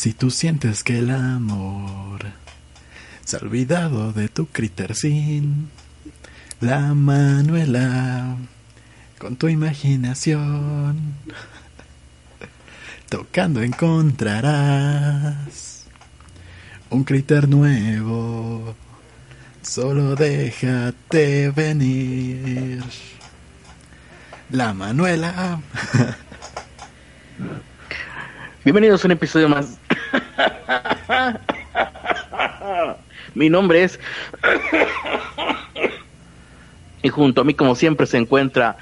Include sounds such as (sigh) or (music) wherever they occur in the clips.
Si tú sientes que el amor se ha olvidado de tu critercín, la Manuela, con tu imaginación, (laughs) tocando encontrarás un criter nuevo. Solo déjate venir. La Manuela. (laughs) Bienvenidos a un episodio más. Mi nombre es. Y junto a mí, como siempre, se encuentra.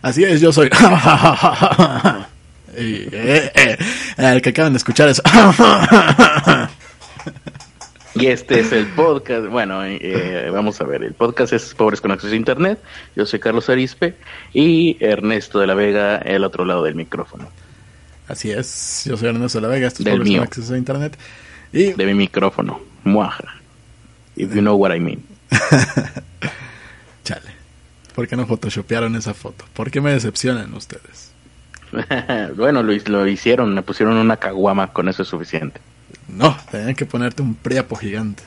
Así es, yo soy. Eh, eh, el que acaban de escuchar es. Y este es el podcast. Bueno, eh, vamos a ver. El podcast es Pobres con Acceso a Internet. Yo soy Carlos Arispe y Ernesto de la Vega, el otro lado del micrófono. Así es, yo soy Ernesto de la Vega, esto es Del Pobres con. Acceso a Internet. Y De mi micrófono. Muaja. If you know what I mean. (laughs) chale, ¿por qué no photoshopearon esa foto? ¿Por qué me decepcionan ustedes? (laughs) bueno, lo, lo hicieron. Me pusieron una caguama. Con eso es suficiente. No, tenían que ponerte un priapo gigante.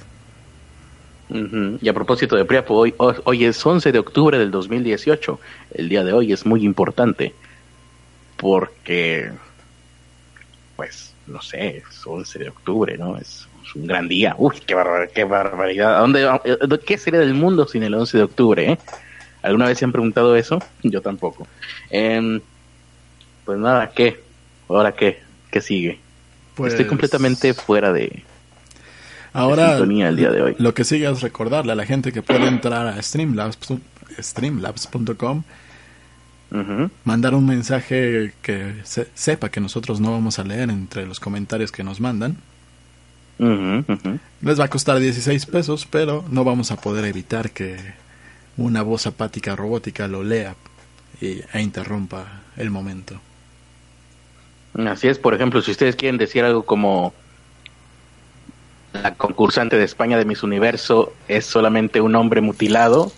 Y a propósito de Priapo, hoy, hoy, es 11 de octubre del 2018. El día de hoy es muy importante porque, pues, no sé, es 11 de octubre, ¿no? Es, un gran día. Uy, qué, barbar- qué barbaridad. ¿A dónde, eh, ¿Qué sería del mundo sin el 11 de octubre, eh? ¿Alguna vez se han preguntado eso? (laughs) Yo tampoco. Em, pues nada, ¿qué? ¿Ahora qué? ¿Qué sigue? Pues, Estoy completamente fuera de, Ahora, sintonía el día de hoy. lo que sigue es recordarle a la gente que puede entrar a Streamlabs, streamlabs.com, mandar un mensaje que se- sepa que nosotros no vamos a leer entre los comentarios que nos mandan. Ujú. Les va a costar 16 pesos, pero no vamos a poder evitar que una voz apática robótica lo lea y, e interrumpa el momento. Así es, por ejemplo, si ustedes quieren decir algo como la concursante de España de Miss Universo es solamente un hombre mutilado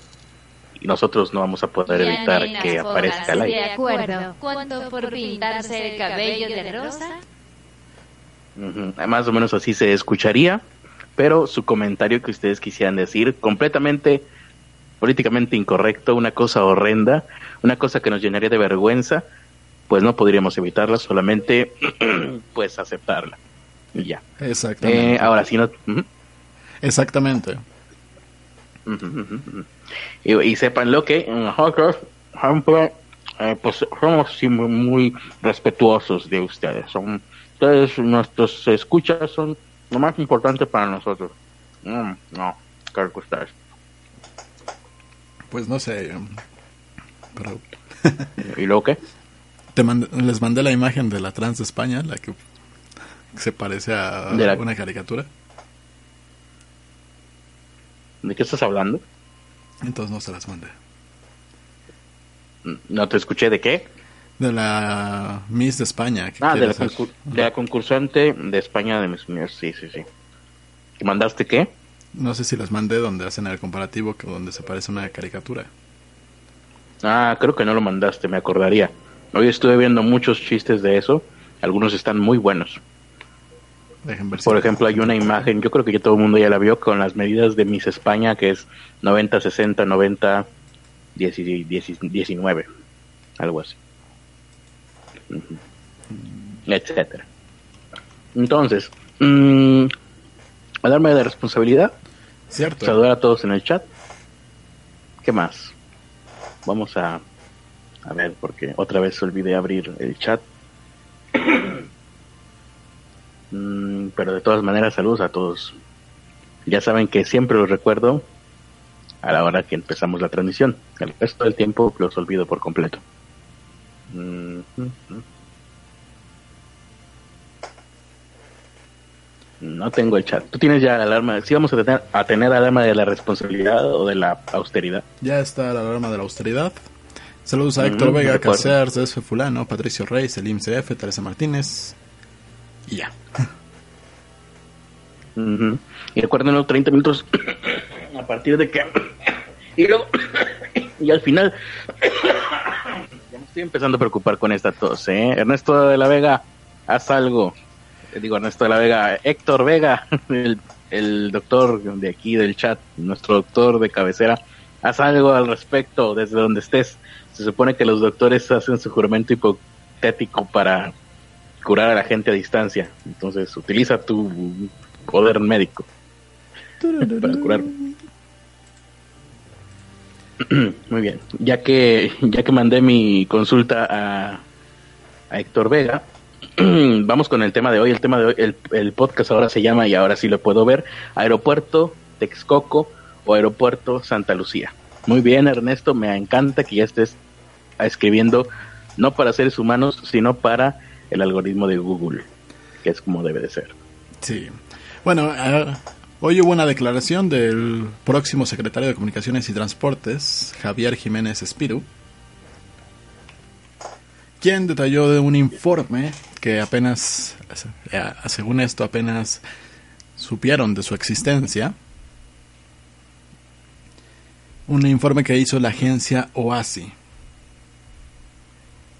y nosotros no vamos a poder evitar que aparezca al aire. De acuerdo. ¿Cuánto por pintarse el cabello de rosa? Más o menos así se escucharía, pero su comentario que ustedes quisieran decir, completamente políticamente incorrecto, una cosa horrenda, una cosa que nos llenaría de vergüenza, pues no podríamos evitarla, solamente (clears throat) pues aceptarla. Y ya. Exactamente. Eh, ahora sí no... ujú. Exactamente. Y, y sepan lo que nosotros siempre eh, pues somos sí muy, muy respetuosos de ustedes. Son ustedes nuestros escuchas son lo más importante para nosotros. Mm, no, claro que ustedes. Pues no sé. Pero ¿Y luego qué? Te mand- les mandé la imagen de la trans de España, la que se parece a la- una caricatura. ¿De qué estás hablando? Entonces no se las mandé. No te escuché de qué. De la Miss de España. Ah, de la, de concursante de España de mis Unidos. Sí, sí, sí. ¿Que mandaste qué? No sé si las mandé donde hacen el comparativo, que donde se parece a una caricatura. Ah, creo que no lo mandaste, me acordaría. Hoy estuve viendo muchos chistes de eso. Algunos están muy buenos. Dejen ver si- Por ejemplo, hay una imagen, yo creo que ya todo el mundo ya la vio, con las medidas de Miss España, que es 90, 60, 90, 10, 10, 19. Algo así. Etcétera. Entonces, mm, alarma de responsabilidad. Cierto. Saludar a todos en el chat. ¿Qué más? Vamos a, a ver, porque otra vez olvidé abrir el chat. (coughs) Mm, pero de todas maneras, saludos a todos. Ya saben que siempre los recuerdo a la hora que empezamos la transmisión. El resto del tiempo los olvido por completo. Mm, mm, mm. No tengo el chat. ¿Tú tienes ya la alarma? ¿Sí vamos a tener, a tener alarma de la responsabilidad o de la austeridad? Ya está la alarma de la austeridad. Saludos a Mm, Héctor Vega, recuerdo. Cacer, CSF Fulano, Patricio Rey, Selim CF, Teresa Martínez. Y ya. Y recuerden los 30 minutos (coughs) a partir de que... (coughs) y luego... (coughs) y al final... estoy empezando a preocupar con esta tos, ¿eh? Ernesto de la Vega, haz algo. Eh, Digo, Ernesto de la Vega, Héctor Vega, (laughs) el, el doctor de aquí del chat, nuestro doctor de cabecera, haz algo al respecto desde donde estés. Se supone que los doctores hacen su juramento hipotético para curar a la gente a distancia. Entonces, utiliza tu poder médico para curar. (clears throat) Muy bien. Ya que ya que mandé mi consulta a, a Héctor Vega, (clears throat) vamos con el tema de hoy. El tema de hoy, el, el podcast ahora se llama y ahora sí lo puedo ver. Aeropuerto Texcoco o Aeropuerto Santa Lucía. Muy bien, Ernesto, me encanta que ya estés escribiendo no para seres humanos, sino para el algoritmo de Google, que es como debe de ser. Sí. Bueno, eh, hoy hubo una declaración del próximo secretario de Comunicaciones y Transportes, Javier Jiménez Espiru, quien detalló de un informe que apenas, eh, según esto, apenas supieron de su existencia. Un informe que hizo la agencia OASI.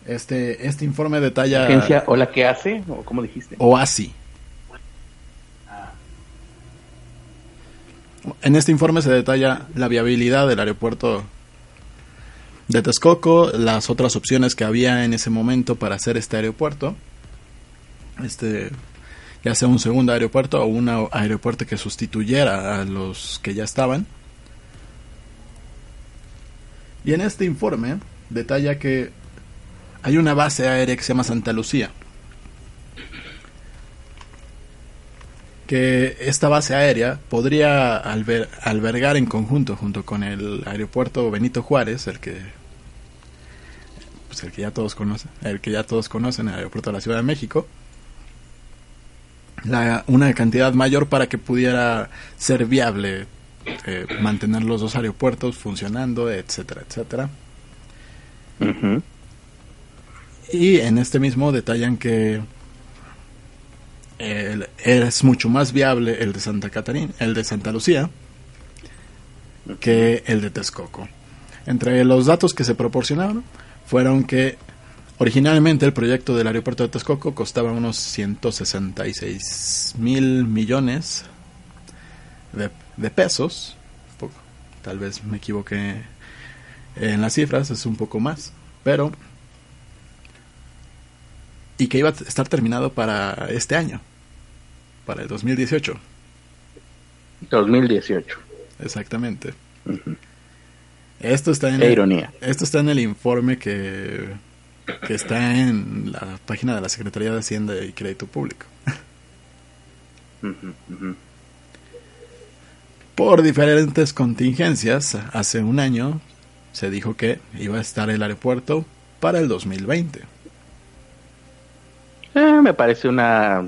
Este, este informe detalla... ¿Agencia o la que hace? ¿O cómo dijiste? OASI. En este informe se detalla la viabilidad del aeropuerto de Texcoco, las otras opciones que había en ese momento para hacer este aeropuerto. Este, ya sea un segundo aeropuerto o un aeropuerto que sustituyera a los que ya estaban. Y en este informe detalla que hay una base aérea que se llama Santa Lucía. Que esta base aérea podría alber albergar en conjunto junto con el aeropuerto Benito Juárez, el que pues el que ya todos conocen, el que ya todos conocen, el aeropuerto de la Ciudad de México, la, una cantidad mayor para que pudiera ser viable eh, mantener los dos aeropuertos funcionando, etcétera, etcétera. Y en este mismo detallan que el, es mucho más viable el de Santa Catarina, el de Santa Lucía, que el de Texcoco. Entre los datos que se proporcionaron fueron que originalmente el proyecto del aeropuerto de Texcoco costaba unos 166 mil millones de, de pesos. Tal vez me equivoqué en las cifras, es un poco más, pero y que iba a estar terminado para este año, para el 2018. 2018. Exactamente. Uh -huh. Esto está en Qué el, ironía. Esto está en el informe que, que está en la página de la Secretaría de Hacienda y Crédito Público. Uh -huh, uh -huh. Por diferentes contingencias, hace un año se dijo que iba a estar el aeropuerto para el 2020. Eh, me parece una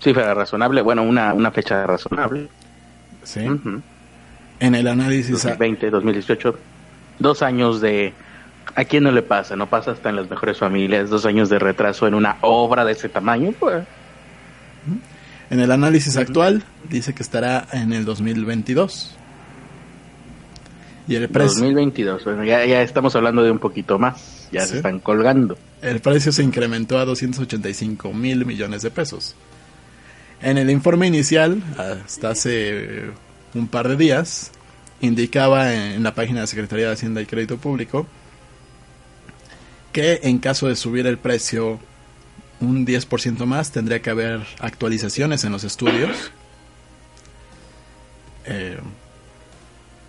cifra razonable, bueno, una, una fecha razonable. Sí. Uh -huh. En el análisis 2020, 2018, dos años de ¿A quién no le pasa? No pasa hasta en las mejores familias, dos años de retraso en una obra de ese tamaño, pues. En el análisis actual dice que estará en el 2022. Y el precio. 2022, bueno, ya, ya estamos hablando de un poquito más, ya ¿Sí? se están colgando. El precio se incrementó a 285 mil millones de pesos. En el informe inicial, hasta hace un par de días, indicaba en la página de Secretaría de Hacienda y Crédito Público que en caso de subir el precio un 10% más tendría que haber actualizaciones en los estudios. Eh,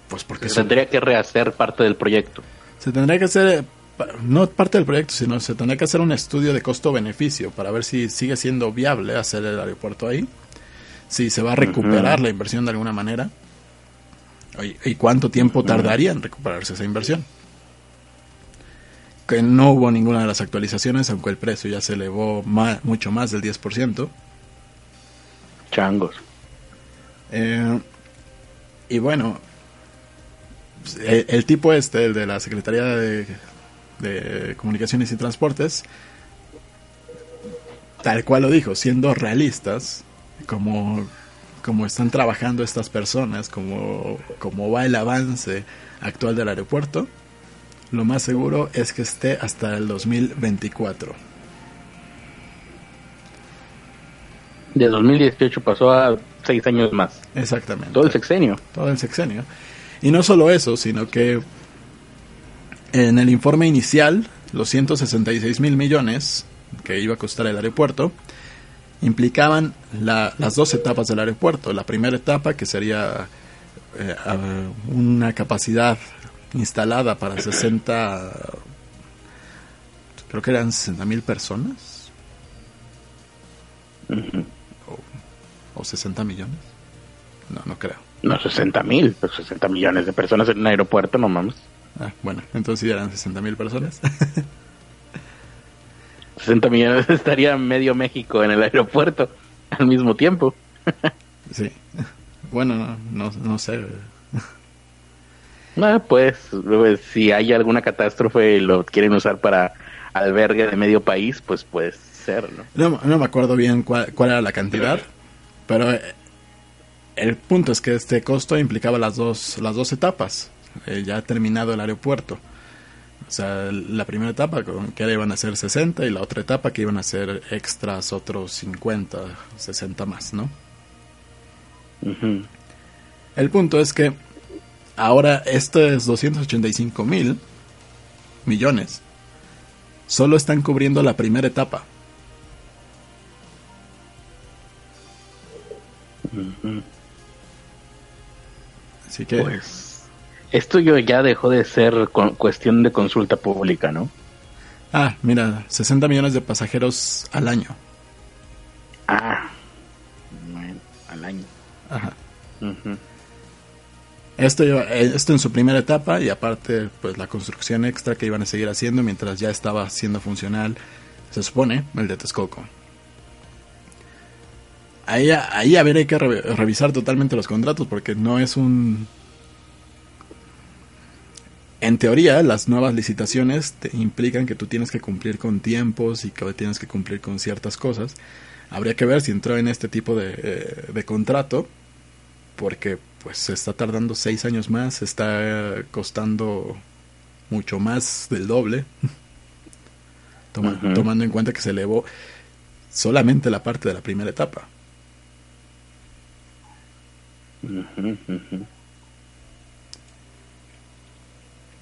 pues porque se tendría que rehacer parte del proyecto. Se tendría que hacer no parte del proyecto, sino se tendría que hacer un estudio de costo-beneficio para ver si sigue siendo viable hacer el aeropuerto ahí, si se va a recuperar uh -huh. la inversión de alguna manera y, cuánto tiempo tardaría en recuperarse esa inversión que no hubo ninguna de las actualizaciones, aunque el precio ya se elevó más, mucho más del 10%. Changos. Eh, y bueno, el, el, tipo este, el de la Secretaría de, de Comunicaciones y Transportes, tal cual lo dijo, siendo realistas, como, como están trabajando estas personas, como, como va el avance actual del aeropuerto, lo más seguro es que esté hasta el 2024. De 2018 pasó a seis años más. Exactamente. Todo el sexenio. Todo el sexenio. Y no solo eso, sino que en el informe inicial, los 166 mil millones que iba a costar el aeropuerto, implicaban las dos etapas del aeropuerto. La primera etapa, que sería eh, una capacidad instalada para 60, creo que eran 60 mil personas. o, 60 millones. No, no creo. No, 60 mil, 60 pues millones de personas en un aeropuerto, no mames. Ah, bueno, entonces ya eran 60 mil personas. (laughs) 60 millones (laughs) estaría medio México en el aeropuerto al mismo tiempo. (laughs) sí. Bueno, no, no, sé. Ah, pues, pues, si hay alguna catástrofe y lo quieren usar para albergue de medio país, pues puede ser, ¿no? No, me acuerdo bien cuál, era la cantidad, pero eh, el punto es que este costo implicaba las dos, las dos etapas. Eh, ya terminado el aeropuerto. O sea, la primera etapa que iban a ser 60 y la otra etapa que iban a ser extras otros 50, 60 más, ¿no? El punto es que ahora estos 285 mil millones solo están cubriendo la primera etapa. Así que... Pues esto ya dejó de ser cuestión de consulta pública, ¿no? Ah, mira, 60 millones de pasajeros al año. Ah, al año. Ajá. esto, eh, esto en su primera etapa y aparte pues la construcción extra que iban a seguir haciendo mientras ya estaba siendo funcional, se supone, el de Texcoco. Ahí, ahí a ver, hay que revisar totalmente los contratos porque no es un en teoría, las nuevas licitaciones te implican que tú tienes que cumplir con tiempos y que tienes que cumplir con ciertas cosas. Habría que ver si entró en este tipo de, eh, contrato, porque pues se está tardando seis años más, está costando mucho más del doble, (laughs) tomando en cuenta que se elevó solamente la parte de la primera etapa.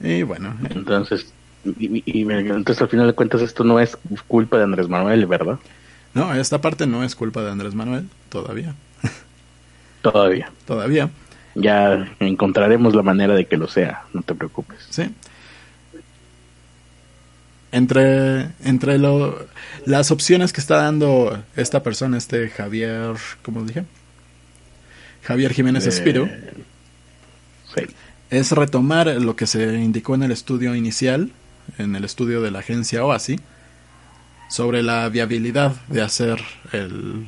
Y bueno. Eh. Entonces, y, entonces al final de cuentas esto no es culpa de Andrés Manuel, ¿verdad? No, esta parte no es culpa de Andrés Manuel, todavía. (laughs) Todavía. Todavía. Ya encontraremos la manera de que lo sea, no te preocupes. Sí. Entre, entre lo, las opciones que está dando esta persona, este Javier, ¿cómo dije? Javier Jiménez eh, Espiro. Sí es retomar lo que se indicó en el estudio inicial, en el estudio de la agencia OASI, sobre la viabilidad de hacer el,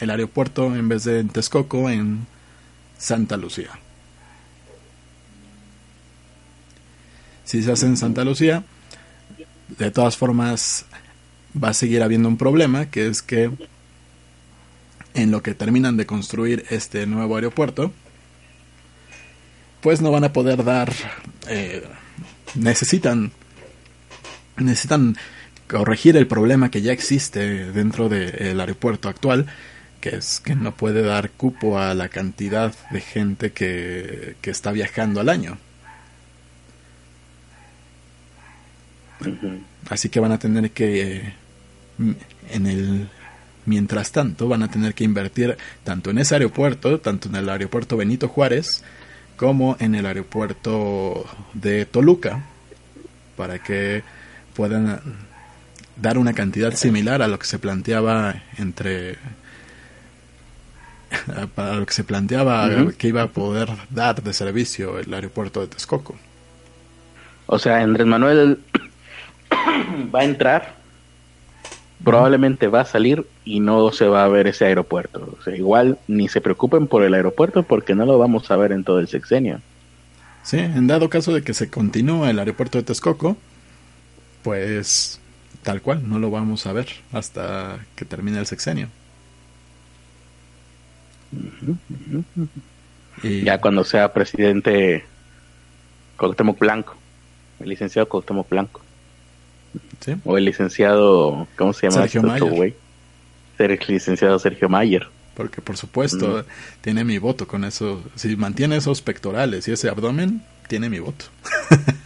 aeropuerto en vez de en Texcoco en Santa Lucía. Si se hace en Santa Lucía, de todas formas va a seguir habiendo un problema, que es que en lo que terminan de construir este nuevo aeropuerto, pues no van a poder dar, eh, necesitan, necesitan corregir el problema que ya existe dentro del aeropuerto actual, que es que no puede dar cupo a la cantidad de gente que, que está viajando al año. Así que van a tener que, en el mientras tanto, van a tener que invertir tanto en ese aeropuerto, tanto en el aeropuerto Benito Juárez, como en el aeropuerto de Toluca para que puedan dar una cantidad similar a lo que se planteaba entre (laughs) para lo que se planteaba que iba a poder dar de servicio el aeropuerto de Texcoco. O sea, Andrés Manuel (coughs) va a entrar probablemente va a salir y no se va a ver ese aeropuerto. O sea, igual ni se preocupen por el aeropuerto porque no lo vamos a ver en todo el sexenio. Sí, en dado caso de que se continúe el aeropuerto de Texcoco, pues tal cual, no lo vamos a ver hasta que termine el sexenio. Y ya cuando sea presidente Cuauhtémoc Blanco, el licenciado Cuauhtémoc Blanco. ¿Sí? O el licenciado, ¿cómo se llama? Sergio Mayer. güey? El licenciado Sergio Mayer. Porque por supuesto, tiene mi voto con eso. Si mantiene esos pectorales y ese abdomen, tiene mi voto. (laughs)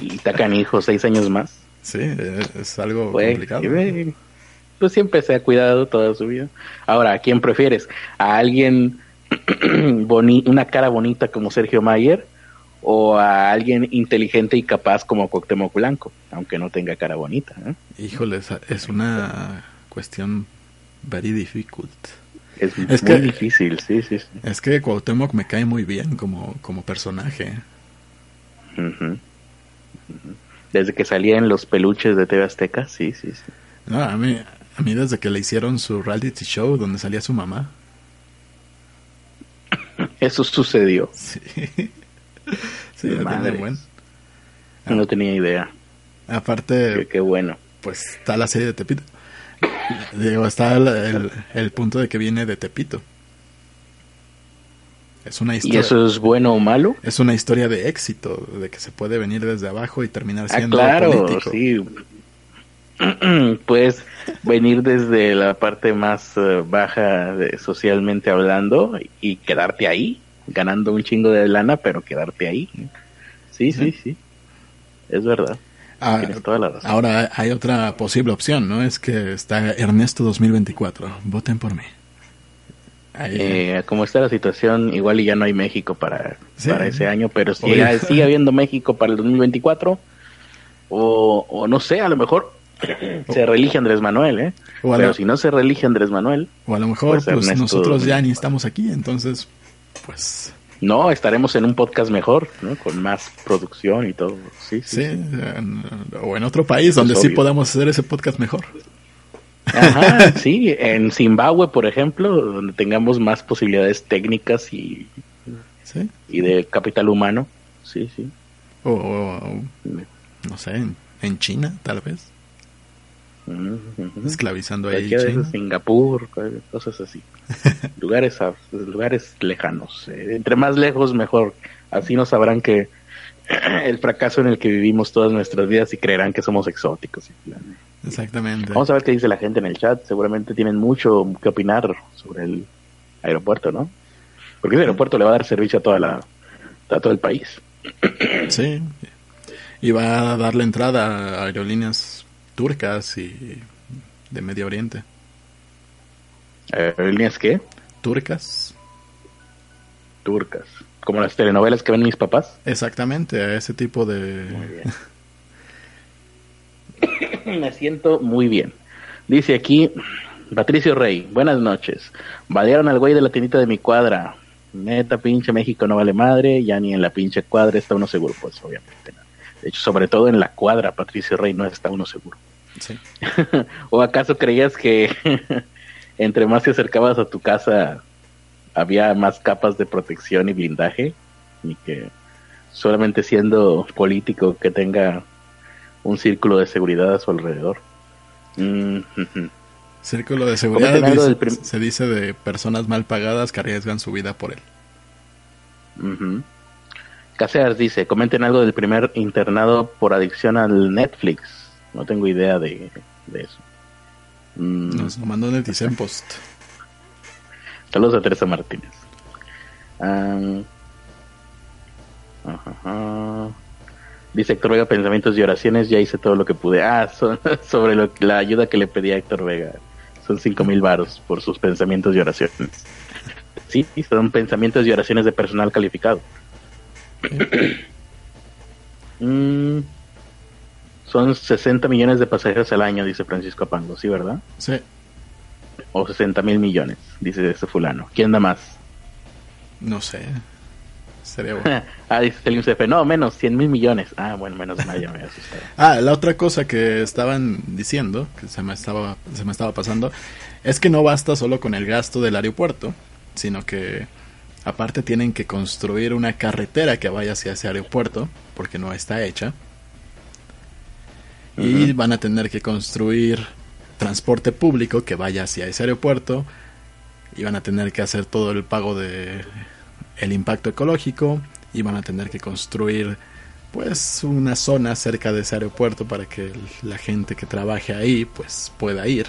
Y Tacanijo, seis años más. Sí, eh, es algo Güey, complicado. Pues siempre se ha cuidado toda su vida. Ahora, ¿a quién prefieres? ¿A alguien (clears throat) boni una cara bonita como Sergio Mayer o a alguien inteligente y capaz como Cuauhtémoc Blanco, aunque no tenga cara bonita? ¿eh? Híjole, es, una cuestión very difficult. Es, Es muy que- difícil, sí, sí, sí. Es que Cuauhtémoc me cae muy bien como, como personaje. Desde que salía en los peluches de TV Azteca, sí, sí, sí. No, a mí, a mí desde que le hicieron su reality show donde salía su mamá. Eso sucedió. (laughs) Sí, sí. No tenía idea. Aparte, qué bueno. pues está la serie de Tepito. Digo, está el, el- el punto de que viene de Tepito. Es una ¿Y historia. eso es bueno o malo? Es una historia de éxito, de que se puede venir desde abajo y terminar Ah, siendo claro, político. sí. (clears throat) Puedes venir desde la parte más eh, baja de- socialmente hablando y quedarte ahí, ganando un chingo de lana, pero quedarte ahí. Sí, sí, sí. Es verdad. Ah, Tienes toda la razón. ahora hay otra posible opción, ¿no? Es que está Ernesto 2024. Voten por mí. Ahí- Eh, como está la situación, igual y ya no hay México para, Sí. para ese año, pero si Oye. sigue (laughs) habiendo México para el 2024, o, o no sé, a lo mejor (coughs) se reelige Andrés Manuel, ¿eh? O Pero lo- si no se reelige Andrés Manuel, O a lo mejor, Pues pues, nosotros ya 2024. ni estamos aquí, entonces, pues, no, estaremos en un podcast mejor, ¿no? Con más producción y todo. Sí, sí. sí, en- o en otro país donde sí podamos hacer ese podcast mejor. Ajá, (laughs) sí, en Zimbabue, por ejemplo, donde tengamos más posibilidades técnicas y, Sí. y de capital humano. Sí, sí. O, o- o, no sé, en, en China, tal vez. Esclavizando ahí Cualquiera de esos, Singapur, cosas así. (laughs) lugares, lugares lejanos. Eh, Entre más lejos, mejor. Así no sabrán que (clears throat) el fracaso en el que vivimos todas nuestras vidas y creerán que somos exóticos. Exactamente. Vamos a ver qué dice la gente en el chat. Seguramente tienen mucho que opinar sobre el aeropuerto, ¿no? Porque el aeropuerto le va a dar servicio a toda la a todo el país. (clears throat) Sí. Y va a darle entrada a aerolíneas turcas y de Medio Oriente. ¿Aerolíneas qué? Turcas. Turcas. Como las telenovelas que ven mis papás. Exactamente, a ese tipo de... Muy bien. (laughs) (coughs) Me siento muy bien. Dice aquí Patricio Rey, buenas noches. Balearon al güey de la tiendita de mi cuadra. Neta, pinche México no vale madre, ya ni en la pinche cuadra está uno seguro, pues obviamente. De hecho, sobre todo en la cuadra, Patricio Rey, no está uno seguro. Sí. (laughs) ¿O acaso creías que (laughs) entre más te acercabas a tu casa había más capas de protección y blindaje? Y que solamente siendo político que tenga un círculo de seguridad a su alrededor. Mm. Círculo de seguridad dice- se dice de personas mal pagadas que arriesgan su vida por él. Ujú. Caseas dice, comenten algo del primer internado por adicción al Netflix. No tengo idea de, de eso. Mm, Nos lo mandó en el Dicen Post. (laughs) Saludos a Teresa Martínez. Ah, ajá, ajá. Dice Héctor Vega, pensamientos y oraciones, ya hice todo lo que pude. Ah, son- (laughs) sobre lo, la ayuda que le pedí a Héctor Vega. Son cinco mil varos por sus pensamientos y oraciones. (laughs) Sí, son pensamientos y oraciones de personal calificado. Mm, son 60 millones de pasajeros al año, dice Francisco Apango, ¿sí, verdad? Sí, O 60 mil millones, dice ese fulano. ¿Quién da más? no sé. Sería (laughs) bueno. ah, dice Selim Cefe, no, menos, 100 mil millones. Ah, bueno, menos mal, ya me asustado. (laughs) Ah, la otra cosa que estaban diciendo, que se me estaba, se me estaba pasando, es que no basta solo con el gasto del aeropuerto, sino que aparte tienen que construir una carretera que vaya hacia ese aeropuerto, porque no está hecha. Y van a tener que construir transporte público que vaya hacia ese aeropuerto. Y van a tener que hacer todo el pago de el impacto ecológico. Y van a tener que construir pues una zona cerca de ese aeropuerto para que la gente que trabaje ahí pues pueda ir.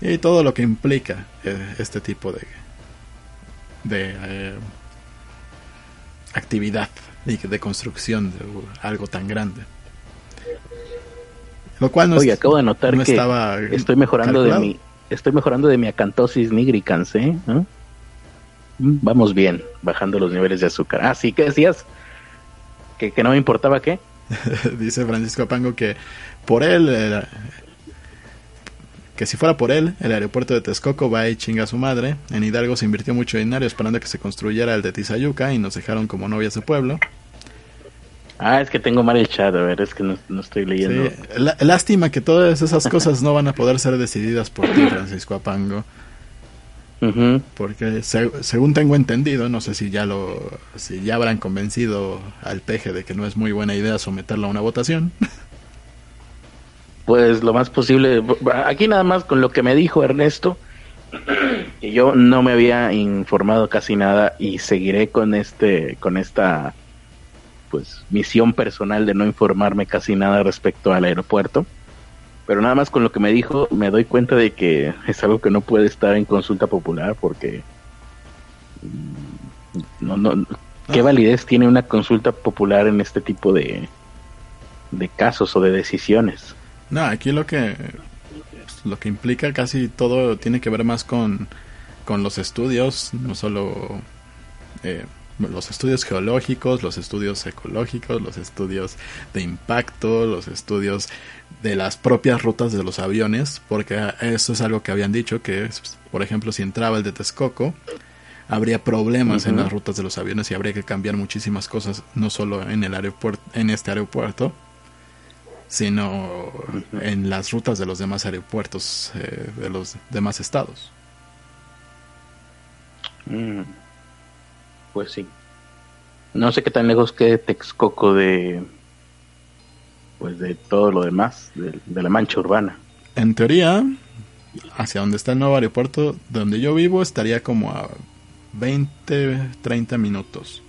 Y todo lo que implica eh, este tipo de, de eh, actividad y de construcción de algo tan grande. Lo cual no Oye, acabo de notar que estaba estoy mejorando de mi estoy mejorando de mi acantosis nigricans, ¿eh? Mm, vamos bien, bajando los niveles de azúcar. Ah, sí, ¿qué decías? ¿Que, que no me importaba qué? (laughs) Dice Francisco Apango que por él, eh, que si fuera por él, el aeropuerto de Texcoco va y chinga a su madre. En Hidalgo se invirtió mucho dinero esperando que se construyera el de Tizayuca y nos dejaron como novias de pueblo. Ah, es que tengo mal el chat, a ver, es que no, estoy leyendo. lástima que todas esas cosas no van a poder ser decididas por ti, Francisco Apango. Porque según tengo entendido, no sé si ya lo, si ya habrán convencido al peje de que no es muy buena idea someterlo a una votación. Pues lo más posible. Aquí nada más con lo que me dijo Ernesto, que yo no me había informado casi nada y seguiré con este, con esta pues misión personal de no informarme casi nada respecto al aeropuerto. Pero nada más con lo que me dijo me doy cuenta de que es algo que no puede estar en consulta popular porque mm, no, no, ¿qué validez tiene una consulta popular en este tipo de, de casos o de decisiones? No, aquí lo que lo que implica casi todo tiene que ver más con, con los estudios, no solo eh, los estudios geológicos, los estudios ecológicos, los estudios de impacto, los estudios de las propias rutas de los aviones, porque eso es algo que habían dicho, que por ejemplo si entraba el de Texcoco, habría problemas en las rutas de los aviones y habría que cambiar muchísimas cosas, no solo en el aeropuerto, en este aeropuerto, sino en las rutas de los demás aeropuertos eh, de los demás estados. Mm. Pues sí. No sé qué tan lejos quede Texcoco de pues de todo lo demás, de, la mancha urbana. En teoría, hacia donde está el nuevo aeropuerto, donde yo vivo, estaría como a 20, 30 minutos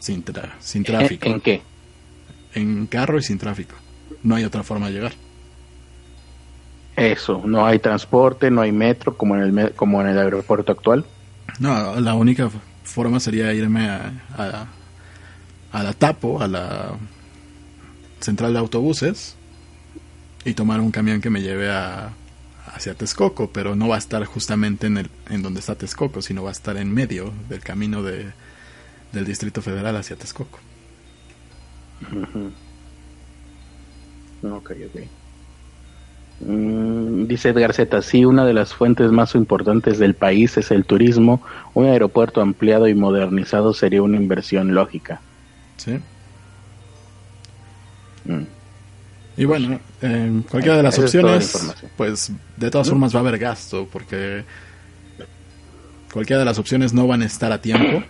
sin, sin tráfico. ¿En, qué? En carro y sin tráfico. No hay otra forma de llegar. Eso, no hay transporte, no hay metro como en el, como en el aeropuerto actual. No, la única forma sería irme a, a, la Tapo, a la central de autobuses, y tomar un camión que me lleve a, hacia Texcoco, pero no va a estar justamente en, el, en donde está Texcoco, sino va a estar en medio del camino de, del Distrito Federal hacia Texcoco. Ok, ok. Mm, dice Edgar Zeta, sí, una de las fuentes más importantes del país es el turismo. Un aeropuerto ampliado y modernizado sería una inversión lógica. Sí. Mm. Y bueno, en cualquiera de las opciones, pues de todas formas va a haber gasto, porque cualquiera de las opciones no van a estar a tiempo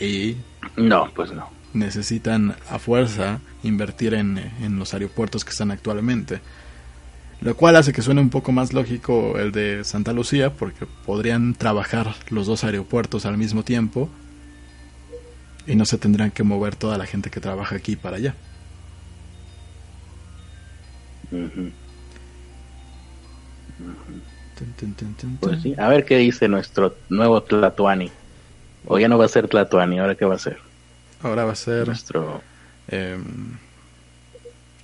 y... No, pues no. Necesitan a fuerza invertir en, en los aeropuertos que están actualmente. Lo cual hace que suene un poco más lógico el de Santa Lucía, porque podrían trabajar los dos aeropuertos al mismo tiempo y no se tendrán que mover toda la gente que trabaja aquí para allá. Pues sí, a ver qué dice nuestro nuevo Tlatuani. O ya no va a ser Tlatuani, ¿ahora qué va a ser? Ahora va a ser nuestro, em,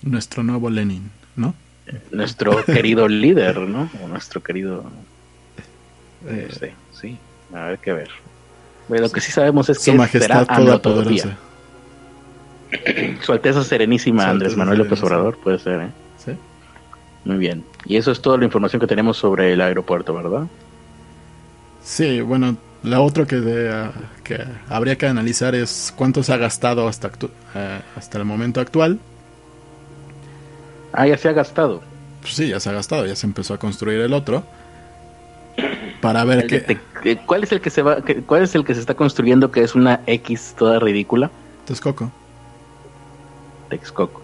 nuestro nuevo Lenin, ¿no? Nuestro querido líder, ¿no? O nuestro querido... Eh, sí, sí, a ver qué ver. lo que sí sabemos es que Su Majestad Todopoderosa. (clears throat) Su Alteza Serenísima Andrés Manuel López Obrador, puede ser, ¿eh? Sí. Muy bien. Y eso es toda la información que tenemos sobre el aeropuerto, ¿verdad? Sí, bueno, la otra que, que habría que analizar es cuánto se ha gastado hasta, eh, hasta el momento actual Ah, ya se ha gastado. Pues sí, ya se ha gastado, ya se empezó a construir el otro. Para ver qué. ¿Cuál es el que se va, cuál es el que se está construyendo que es una X toda ridícula? Texcoco. Texcoco.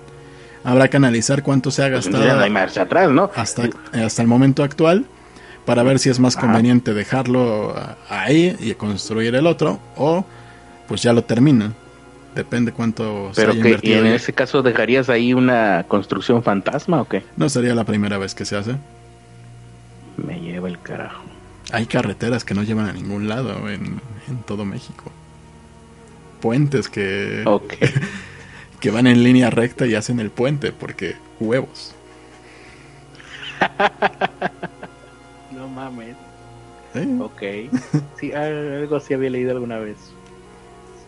Habrá que analizar cuánto se ha pues gastado. no hay marcha atrás, ¿no? Hasta, hasta el momento actual para ver si es más conveniente dejarlo ahí y construir el otro o pues ya lo terminan Depende cuánto Pero haya que, ¿y en ese caso dejarías ahí una construcción fantasma o qué? No sería la primera vez que se hace. Me lleva el carajo. Hay carreteras que no llevan a ningún lado en, en todo México. Puentes que, Ok. (laughs) que van en línea recta y hacen el puente porque huevos. (laughs) no mames. ¿eh? Ok. Sí, algo así había leído alguna vez.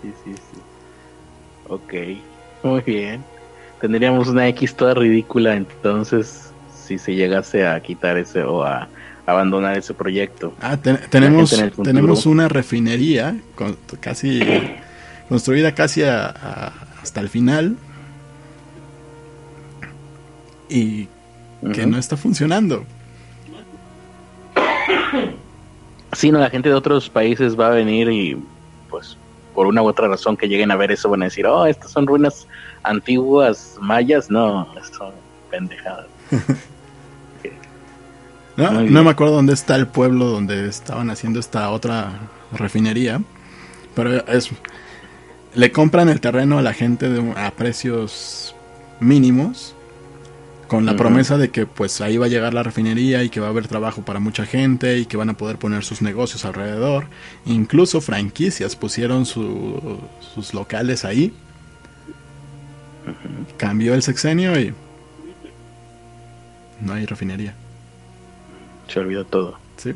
Sí, sí, sí. Ok. Muy bien. Tendríamos una X toda ridícula entonces si se llegase a quitar ese o a abandonar ese proyecto. Ah, te- tenemos, tenemos una refinería con- casi construida casi a- a- hasta el final y que no está funcionando. Sí, no, la gente de otros países va a venir y pues por una u otra razón que lleguen a ver eso van a decir, oh, estas son ruinas antiguas mayas. No, son pendejadas. (laughs) No, no me acuerdo dónde está el pueblo donde estaban haciendo esta otra refinería, pero es le compran el terreno a la gente de- a precios mínimos con la promesa de que pues ahí va a llegar la refinería y que va a haber trabajo para mucha gente y que van a poder poner sus negocios alrededor. Incluso franquicias pusieron su- sus locales ahí. Cambió el sexenio y no hay refinería. Se olvidó todo. Sí.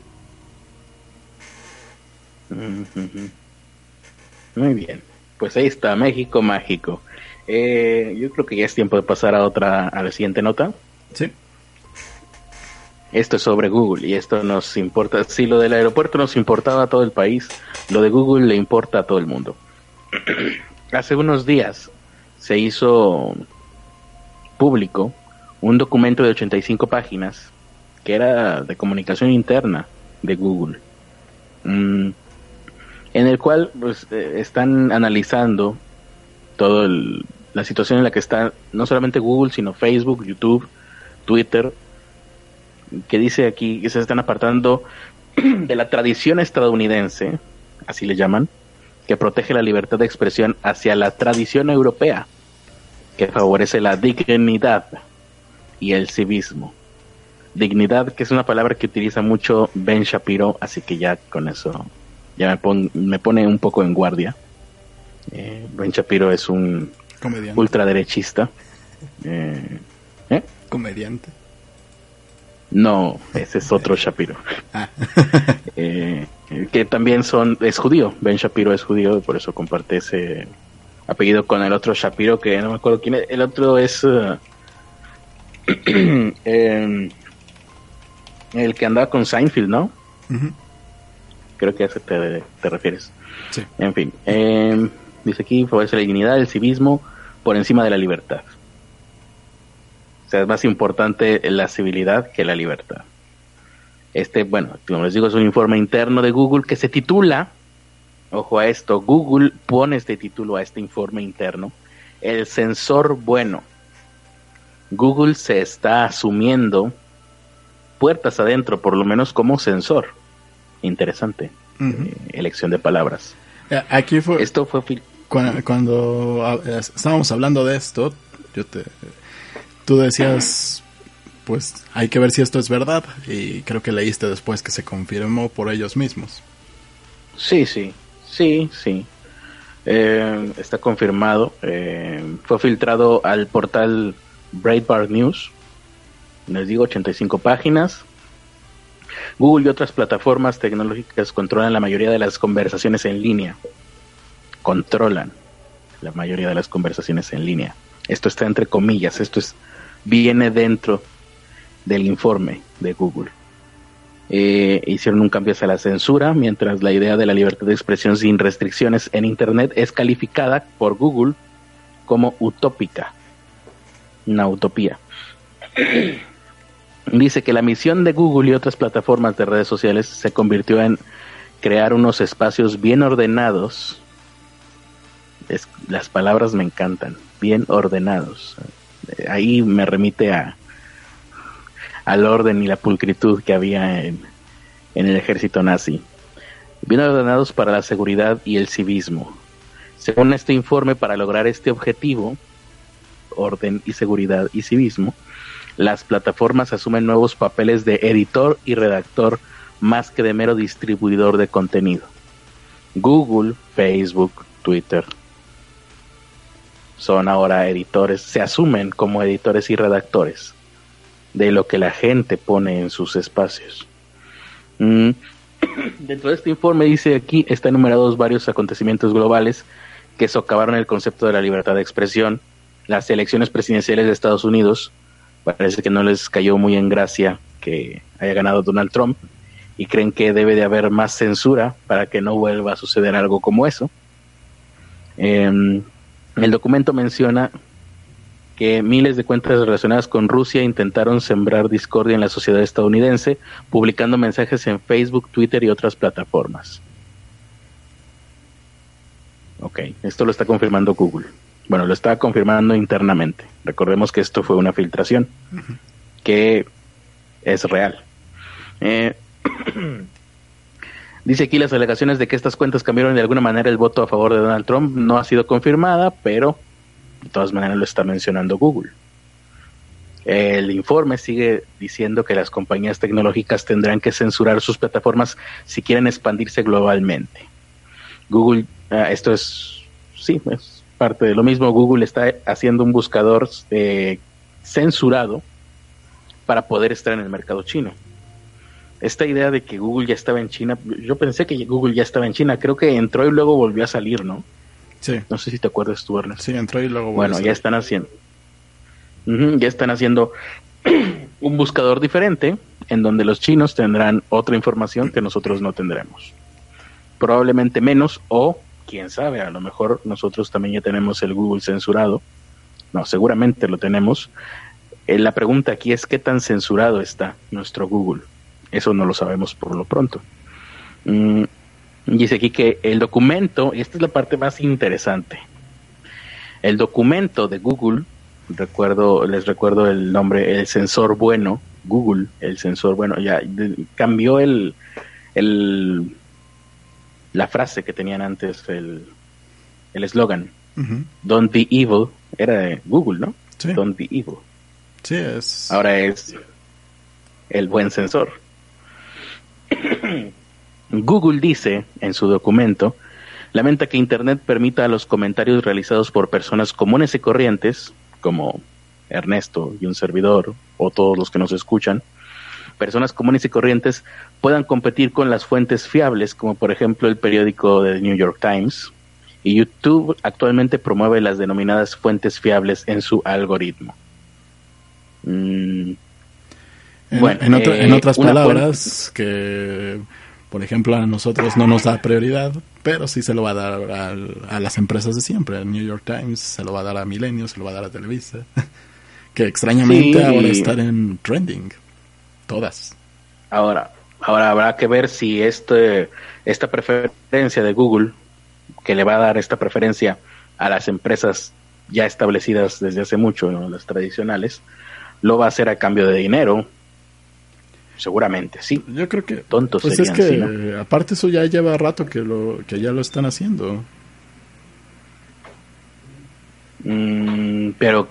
Muy bien. Pues ahí está, México mágico. Eh, yo creo que ya es tiempo de pasar a otra, a la siguiente nota. Sí. Esto es sobre Google y esto nos importa. Si lo del aeropuerto nos importaba a todo el país, lo de Google le importa a todo el mundo. (clears throat) Hace unos días se hizo público un documento de 85 páginas que era de comunicación interna de Google, Mm, en el cual pues, eh, están analizando toda la situación en la que está no solamente Google, sino Facebook, YouTube, Twitter, que dice aquí que se están apartando (clears throat) de la tradición estadounidense, así le llaman, que protege la libertad de expresión hacia la tradición europea, que favorece la dignidad y el civismo. Dignidad, que es una palabra que utiliza mucho Ben Shapiro, así que ya con eso ya me, pon- me pone un poco en guardia. Eh, ben Shapiro es un Comediante. ultraderechista. Eh, ¿eh? Comediante. No, ese es otro Shapiro. Ah. (laughs) Eh, que también son es judío. Ben Shapiro es judío, por eso comparte ese apellido con el otro Shapiro, que no me acuerdo quién es. El otro es eh, (clears throat) em, el que andaba con Seinfeld, ¿no? Creo que a ese te, te refieres. Sí. En fin, em, dice aquí, favorece la dignidad, el civismo por encima de la libertad. O sea, es más importante la civilidad que la libertad. Este, bueno, como les digo, es un informe interno de Google que se titula, ojo a esto, Google pone este título a este informe interno, el sensor bueno. Google se está asumiendo puertas adentro, por lo menos como sensor. Interesante eh, elección de palabras. Eh, Aquí fue Esto fue cuando, estábamos hablando de esto, yo te, tú decías, pues hay que ver si esto es verdad y creo que leíste después que se confirmó por ellos mismos. Sí, sí, sí, sí. Eh, está confirmado. Eh, fue filtrado al portal Breitbart News. Les digo, 85 páginas. Google y otras plataformas tecnológicas controlan la mayoría de las conversaciones en línea. Controlan la mayoría de las conversaciones en línea. Esto está entre comillas. Esto es viene dentro del informe de Google. Eh, hicieron un cambio hacia la censura, mientras la idea de la libertad de expresión sin restricciones en Internet es calificada por Google como utópica, una utopía. (clears throat) Dice que la misión de Google y otras plataformas de redes sociales se convirtió en crear unos espacios bien ordenados. Las palabras me encantan, bien ordenados. Eh, Ahí me remite a, al orden y la pulcritud que había en el ejército nazi. Bien ordenados para la seguridad y el civismo. Según este informe, para lograr este objetivo, orden y seguridad y civismo, las plataformas asumen nuevos papeles de editor y redactor más que de mero distribuidor de contenido. Google, Facebook, Twitter son ahora editores, se asumen como editores y redactores de lo que la gente pone en sus espacios. Mm. (coughs) Dentro de este informe dice aquí, están enumerados varios acontecimientos globales que socavaron el concepto de la libertad de expresión. Las elecciones presidenciales de Estados Unidos, parece que no les cayó muy en gracia que haya ganado Donald Trump y creen que debe de haber más censura para que no vuelva a suceder algo como eso. Em, el documento menciona que miles de cuentas relacionadas con Rusia intentaron sembrar discordia en la sociedad estadounidense, publicando mensajes en Facebook, Twitter y otras plataformas. Ok, esto lo está confirmando Google. Bueno, lo está confirmando internamente. Recordemos que esto fue una filtración, que es real. Eh, (clears throat) (clears throat) dice aquí las alegaciones de que estas cuentas cambiaron de alguna manera el voto a favor de Donald Trump no ha sido confirmada, pero de todas maneras lo está mencionando Google. El informe sigue diciendo que las compañías tecnológicas tendrán que censurar sus plataformas si quieren expandirse globalmente. Google, ah, esto es, sí, es parte de lo mismo. Google está haciendo un buscador eh, censurado para poder estar en el mercado chino. Esta idea de que Google ya estaba en China, yo pensé que Google ya estaba en China, creo que entró y luego volvió a salir, ¿no? Sí. No sé si te acuerdas tú, Ernest. Sí, entró y luego Bueno, ya están haciendo. ya están haciendo un buscador diferente en donde los chinos tendrán otra información que nosotros no tendremos. Probablemente menos o quién sabe, a lo mejor nosotros también ya tenemos el Google censurado. No, seguramente lo tenemos. Eh, la pregunta aquí es qué tan censurado está nuestro Google. Eso no lo sabemos por lo pronto. Mm, Dice aquí que el documento, y esta es la parte más interesante, el documento de Google, recuerdo, les recuerdo el nombre, el sensor bueno, Google, el sensor bueno, ya cambió el, el, la frase que tenían antes, el eslogan, Don't be evil, era de Google, ¿no? Don't be evil. Sí, es. Ahora es el buen sensor. (coughs) Google dice en su documento, lamenta que Internet permita a los comentarios realizados por personas comunes y corrientes, como Ernesto y un servidor, o todos los que nos escuchan, personas comunes y corrientes puedan competir con las fuentes fiables, como por ejemplo el periódico The New York Times, y YouTube actualmente promueve las denominadas fuentes fiables en su algoritmo. Mm, bueno, en, eh, otras palabras, que por ejemplo, a nosotros no nos da prioridad, pero sí se lo va a dar a, las empresas de siempre. El New York Times se lo va a dar a Milenio, se lo va a dar a Televisa, (laughs) que extrañamente ahora están en trending, todas. Ahora, ahora habrá que ver si este, esta preferencia de Google, que le va a dar esta preferencia a las empresas ya establecidas desde hace mucho, las tradicionales, lo va a hacer a cambio de dinero, Seguramente, sí. Yo creo que tontos pues es que aparte eso ya lleva rato que lo que ya lo están haciendo. Mm, pero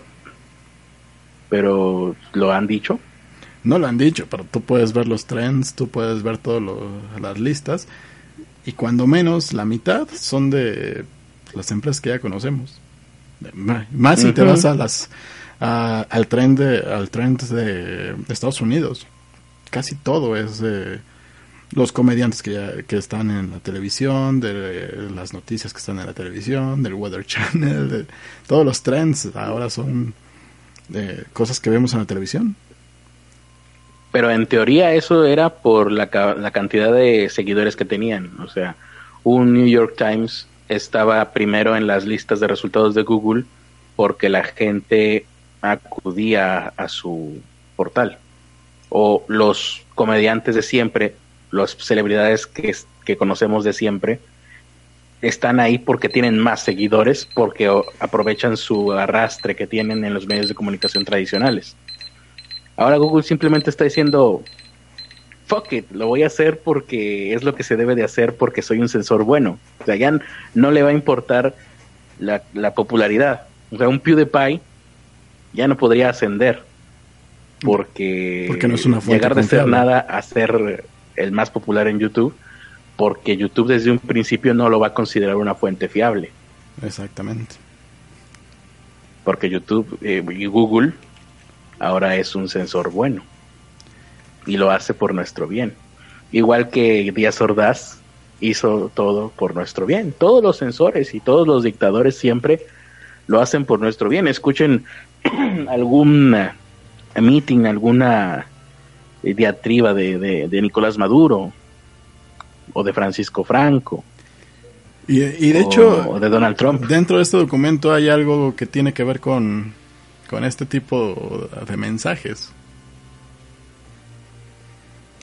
pero lo han dicho. No lo han dicho, pero tú puedes ver los trends, tú puedes ver todas las listas y cuando menos la mitad son de las empresas que ya conocemos. Más si te vas a las al trend de, al trend de Estados Unidos casi todo es de los comediantes que, ya, que están en la televisión, de las noticias que están en la televisión, del Weather (laughs) Channel, de todos los trends ahora son de cosas que vemos en la televisión. Pero en teoría eso era por la, la cantidad de seguidores que tenían. O sea, un New York Times estaba primero en las listas de resultados de Google porque la gente acudía a su portal o los comediantes de siempre, las celebridades que, que conocemos de siempre, están ahí porque tienen más seguidores, porque aprovechan su arrastre que tienen en los medios de comunicación tradicionales. Ahora Google simplemente está diciendo, fuck it, lo voy a hacer porque es lo que se debe de hacer porque soy un sensor bueno. O sea, ya no le va a importar la, la popularidad. O sea, un PewDiePie ya no podría ascender porque, Porque no es una llegar de ser nada a ser el más popular en YouTube, porque YouTube desde un principio no lo va a considerar una fuente fiable, Exactamente. porque YouTube eh, y Google ahora es un sensor bueno y lo hace por nuestro bien. Igual que Díaz Ordaz hizo todo por nuestro bien. Todos los sensores y todos los dictadores siempre lo hacen por nuestro bien. Escuchen (clears throat) algún eh, meeting, alguna eh, diatriba de, de- de Nicolás Maduro o de Francisco Franco Y, y de o hecho, de Donald Trump. dentro de este documento hay algo que tiene que ver con, con este tipo de mensajes.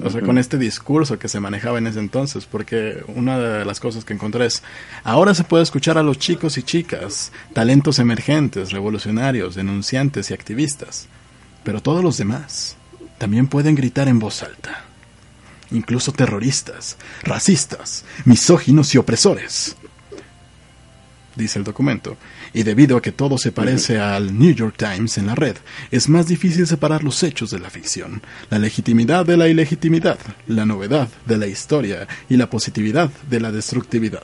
O sea, con este discurso que se manejaba en ese entonces, porque una de las cosas que encontré es, ahora se puede escuchar a los chicos y chicas, talentos emergentes, revolucionarios, denunciantes y activistas, pero todos los demás también pueden gritar en voz alta, incluso terroristas, racistas, misóginos y opresores dice el documento, y debido a que todo se parece al New York Times en la red, es más difícil separar los hechos de la ficción, la legitimidad de la ilegitimidad, la novedad de la historia y la positividad de la destructividad.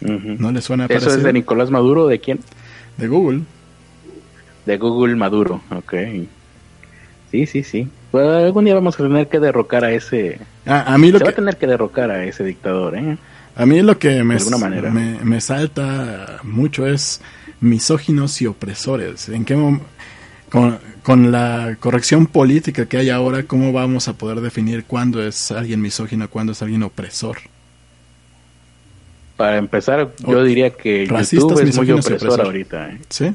¿No le suena ¿Eso es de Nicolás Maduro? ¿De quién? De Google. De Google Maduro, ok. Sí, sí, sí. Pues algún día vamos a tener que derrocar a ese... Ah, a mí lo Se va a que, tener que derrocar a ese dictador, ¿eh? a mí lo que me, me, me salta mucho es misóginos y opresores. ¿En qué con, con la corrección política que hay ahora, ¿cómo vamos a poder definir cuándo es alguien misógino, cuándo es alguien opresor? Para empezar, yo diría que racistas, YouTube es muy opresor. ahorita. ¿eh? ¿Sí?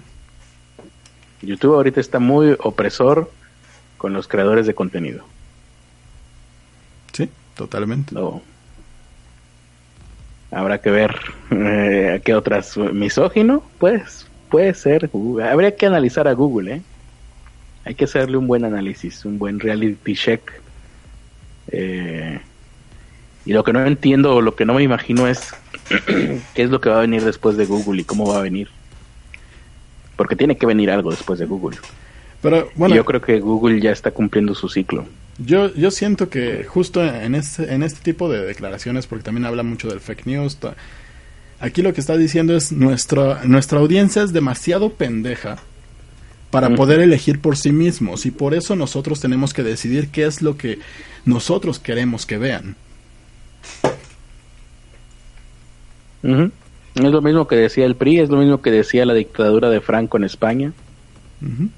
YouTube ahorita está muy opresor con los creadores de contenido. Sí, totalmente. No. Habrá que ver eh, qué otras misógino, pues puede ser. Uh, habría que analizar a Google, ¿eh? Hay que hacerle un buen análisis, un buen reality check. Eh, y lo que no entiendo, o lo que no me imagino es (clears throat) qué es lo que va a venir después de Google y cómo va a venir. Porque tiene que venir algo después de Google. Pero Y bueno, yo creo que Google ya está cumpliendo su ciclo. Yo, yo siento que justo en este, en este tipo de declaraciones, porque también habla mucho del fake news, aquí lo que está diciendo es nuestra, nuestra audiencia es demasiado pendeja para poder elegir por sí mismos y por eso nosotros tenemos que decidir qué es lo que nosotros queremos que vean. Ujú. Es lo mismo que decía el PRI, es lo mismo que decía la dictadura de Franco en España.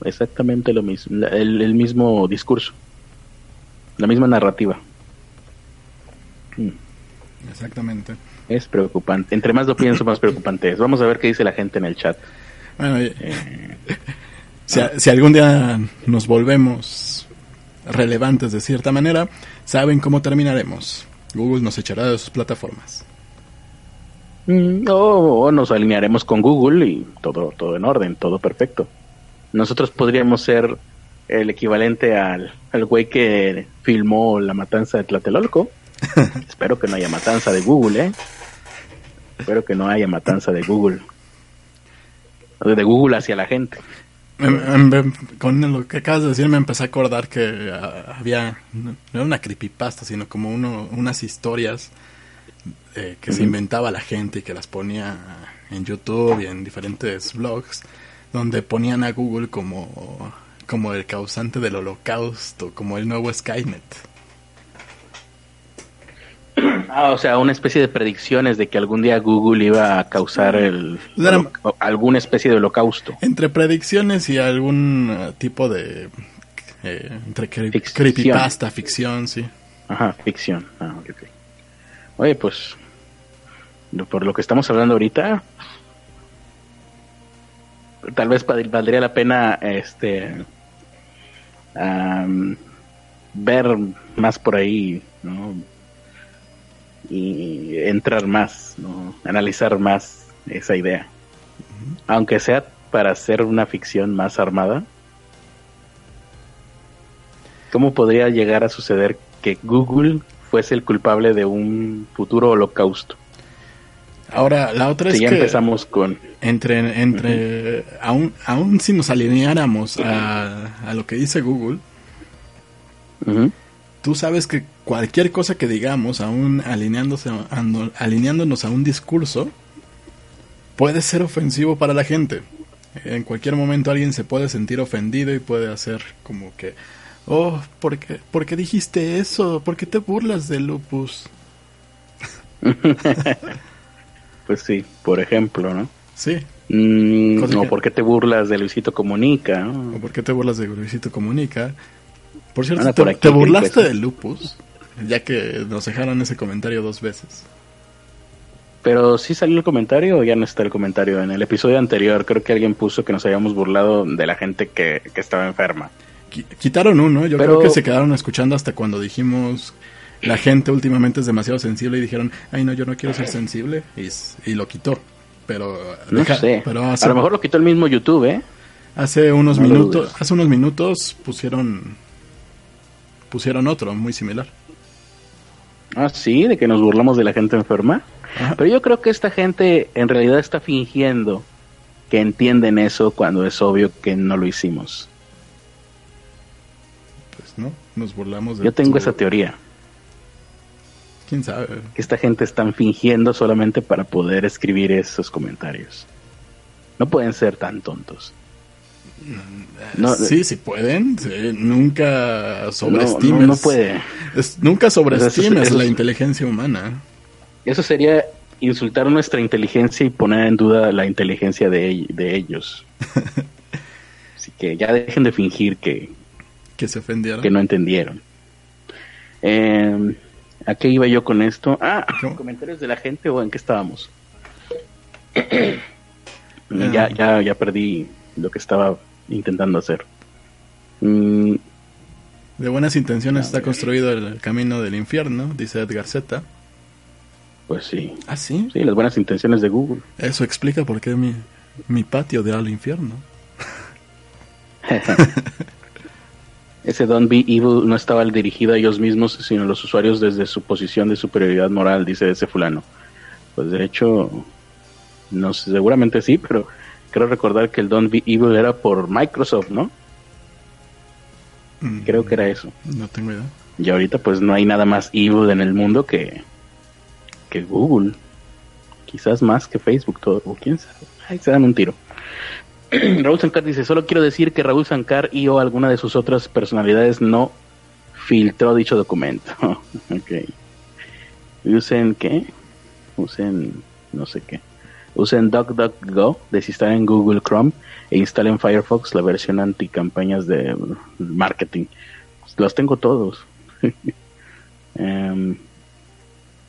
Exactamente lo mismo, el, el mismo discurso, la misma narrativa. Mm, Exactamente. Es preocupante. Entre más lo pienso, más preocupante es. Vamos a ver qué dice la gente en el chat. Bueno, y- (laughs) si, a- si algún día nos volvemos relevantes de cierta manera, saben cómo terminaremos. Google nos echará de sus plataformas. Mm, O, o nos alinearemos con Google y todo, todo en orden, todo perfecto. Nosotros podríamos ser el equivalente al, al güey que filmó la matanza de Tlatelolco. (laughs) Espero que no haya matanza de Google, ¿eh? Espero que no haya matanza de Google. De Google hacia la gente. Em- em- em- con lo que acabas de decir me empecé a acordar que ah, había, no no era una creepypasta, sino como uno, unas historias eh, que se inventaba la gente y que las ponía en YouTube y en diferentes blogs, donde ponían a Google como, como el causante del holocausto, como el nuevo Skynet. Ah, o sea, una especie de predicciones de que algún día Google iba a causar el, Era- alguna especie de holocausto. Entre predicciones y algún eh, tipo de... eh, entre cre- Ficción. creepypasta, ficción, sí. Ajá, ficción. Ah, ok, ok. Oye, pues, por lo que estamos hablando ahorita, tal vez val- valdría la pena, este, ver más por ahí, ¿no? Y entrar más, ¿no? Analizar más esa idea. Aunque sea para hacer una ficción más armada. ¿Cómo podría llegar a suceder que Google fuese el culpable de un futuro holocausto? Ahora, la otra es ya que empezamos con... entre, entre aún, aún si nos alineáramos a, a lo que dice Google, tú sabes que cualquier cosa que digamos, aún alineándose, ando- alineándonos a un discurso, puede ser ofensivo para la gente. En cualquier momento alguien se puede sentir ofendido y puede hacer como que, oh, ¿por qué, por qué dijiste eso? ¿Por qué te burlas de lupus? (laughs) Pues sí, por ejemplo, ¿no? Sí. Mm, o que- por qué te burlas de Luisito Comunica, ¿no? ¿O por qué te burlas de Luisito Comunica? Por cierto, Anda te, por aquí, te ¿qué burlaste de lupus, ya que nos dejaron ese comentario dos veces. Pero sí salió el comentario o ya no está el comentario. En el episodio anterior creo que alguien puso que nos habíamos burlado de la gente que, que estaba enferma. Qui- Quitaron uno, yo Pero- creo que se quedaron escuchando hasta cuando dijimos la gente últimamente es demasiado sensible y dijeron, ay no, yo no quiero ser sensible y, lo quitó. Pero, No deja- sé. pero hace, A lo mejor lo quitó el mismo YouTube, ¿eh? hace unos no minutos, hace unos minutos pusieron pusieron otro muy similar. Ah, sí, de que nos burlamos de la gente enferma. Ajá. Pero yo creo que esta gente en realidad está fingiendo que entienden eso cuando es obvio que no lo hicimos. Pues no, nos burlamos de Yo tengo tu- esa teoría, ¿Quién sabe? que esta gente están fingiendo solamente para poder escribir esos comentarios. No pueden ser tan tontos. No, sí, sí pueden, sí, nunca sobreestimes. no, no puede. es- nunca sobreestimes eso la inteligencia humana. Eso sería insultar nuestra inteligencia y poner en duda la inteligencia de, de ellos. (laughs) Así que ya dejen de fingir que, Que se ofendieron. que no entendieron. Eh, ¿A qué iba yo con esto? Ah, ¿Cómo? comentarios de la gente o en qué estábamos. (clears throat) Ya, ya, ya perdí lo que estaba intentando hacer. Mm, De buenas intenciones está construido el camino del infierno, dice Edgar Z. pues sí, Ah, sí. sí, las buenas intenciones de Google. Eso explica por qué mi, mi patio da al infierno. (laughs) Ese Don't Be Evil no estaba dirigido a ellos mismos, sino a los usuarios desde su posición de superioridad moral, dice ese fulano. Pues de hecho, no sé, seguramente sí, pero creo recordar que el Don't Be Evil era por Microsoft, ¿no? Mm, Creo que era eso. No tengo idea. Y ahorita pues no hay nada más evil en el mundo que, que Google. Quizás más que Facebook, todo, o quién sabe. Ahí se dan un tiro. (clears throat) Raúl Sankar dice, solo quiero decir que Raúl Sankar y o alguna de sus otras personalidades no filtró dicho documento. (laughs) ok. Usen qué? Usen no sé qué. Usen DuckDuckGo, desinstalen en Google Chrome e instalen Firefox, la versión anti campañas de marketing. Los tengo todos. (laughs) Em,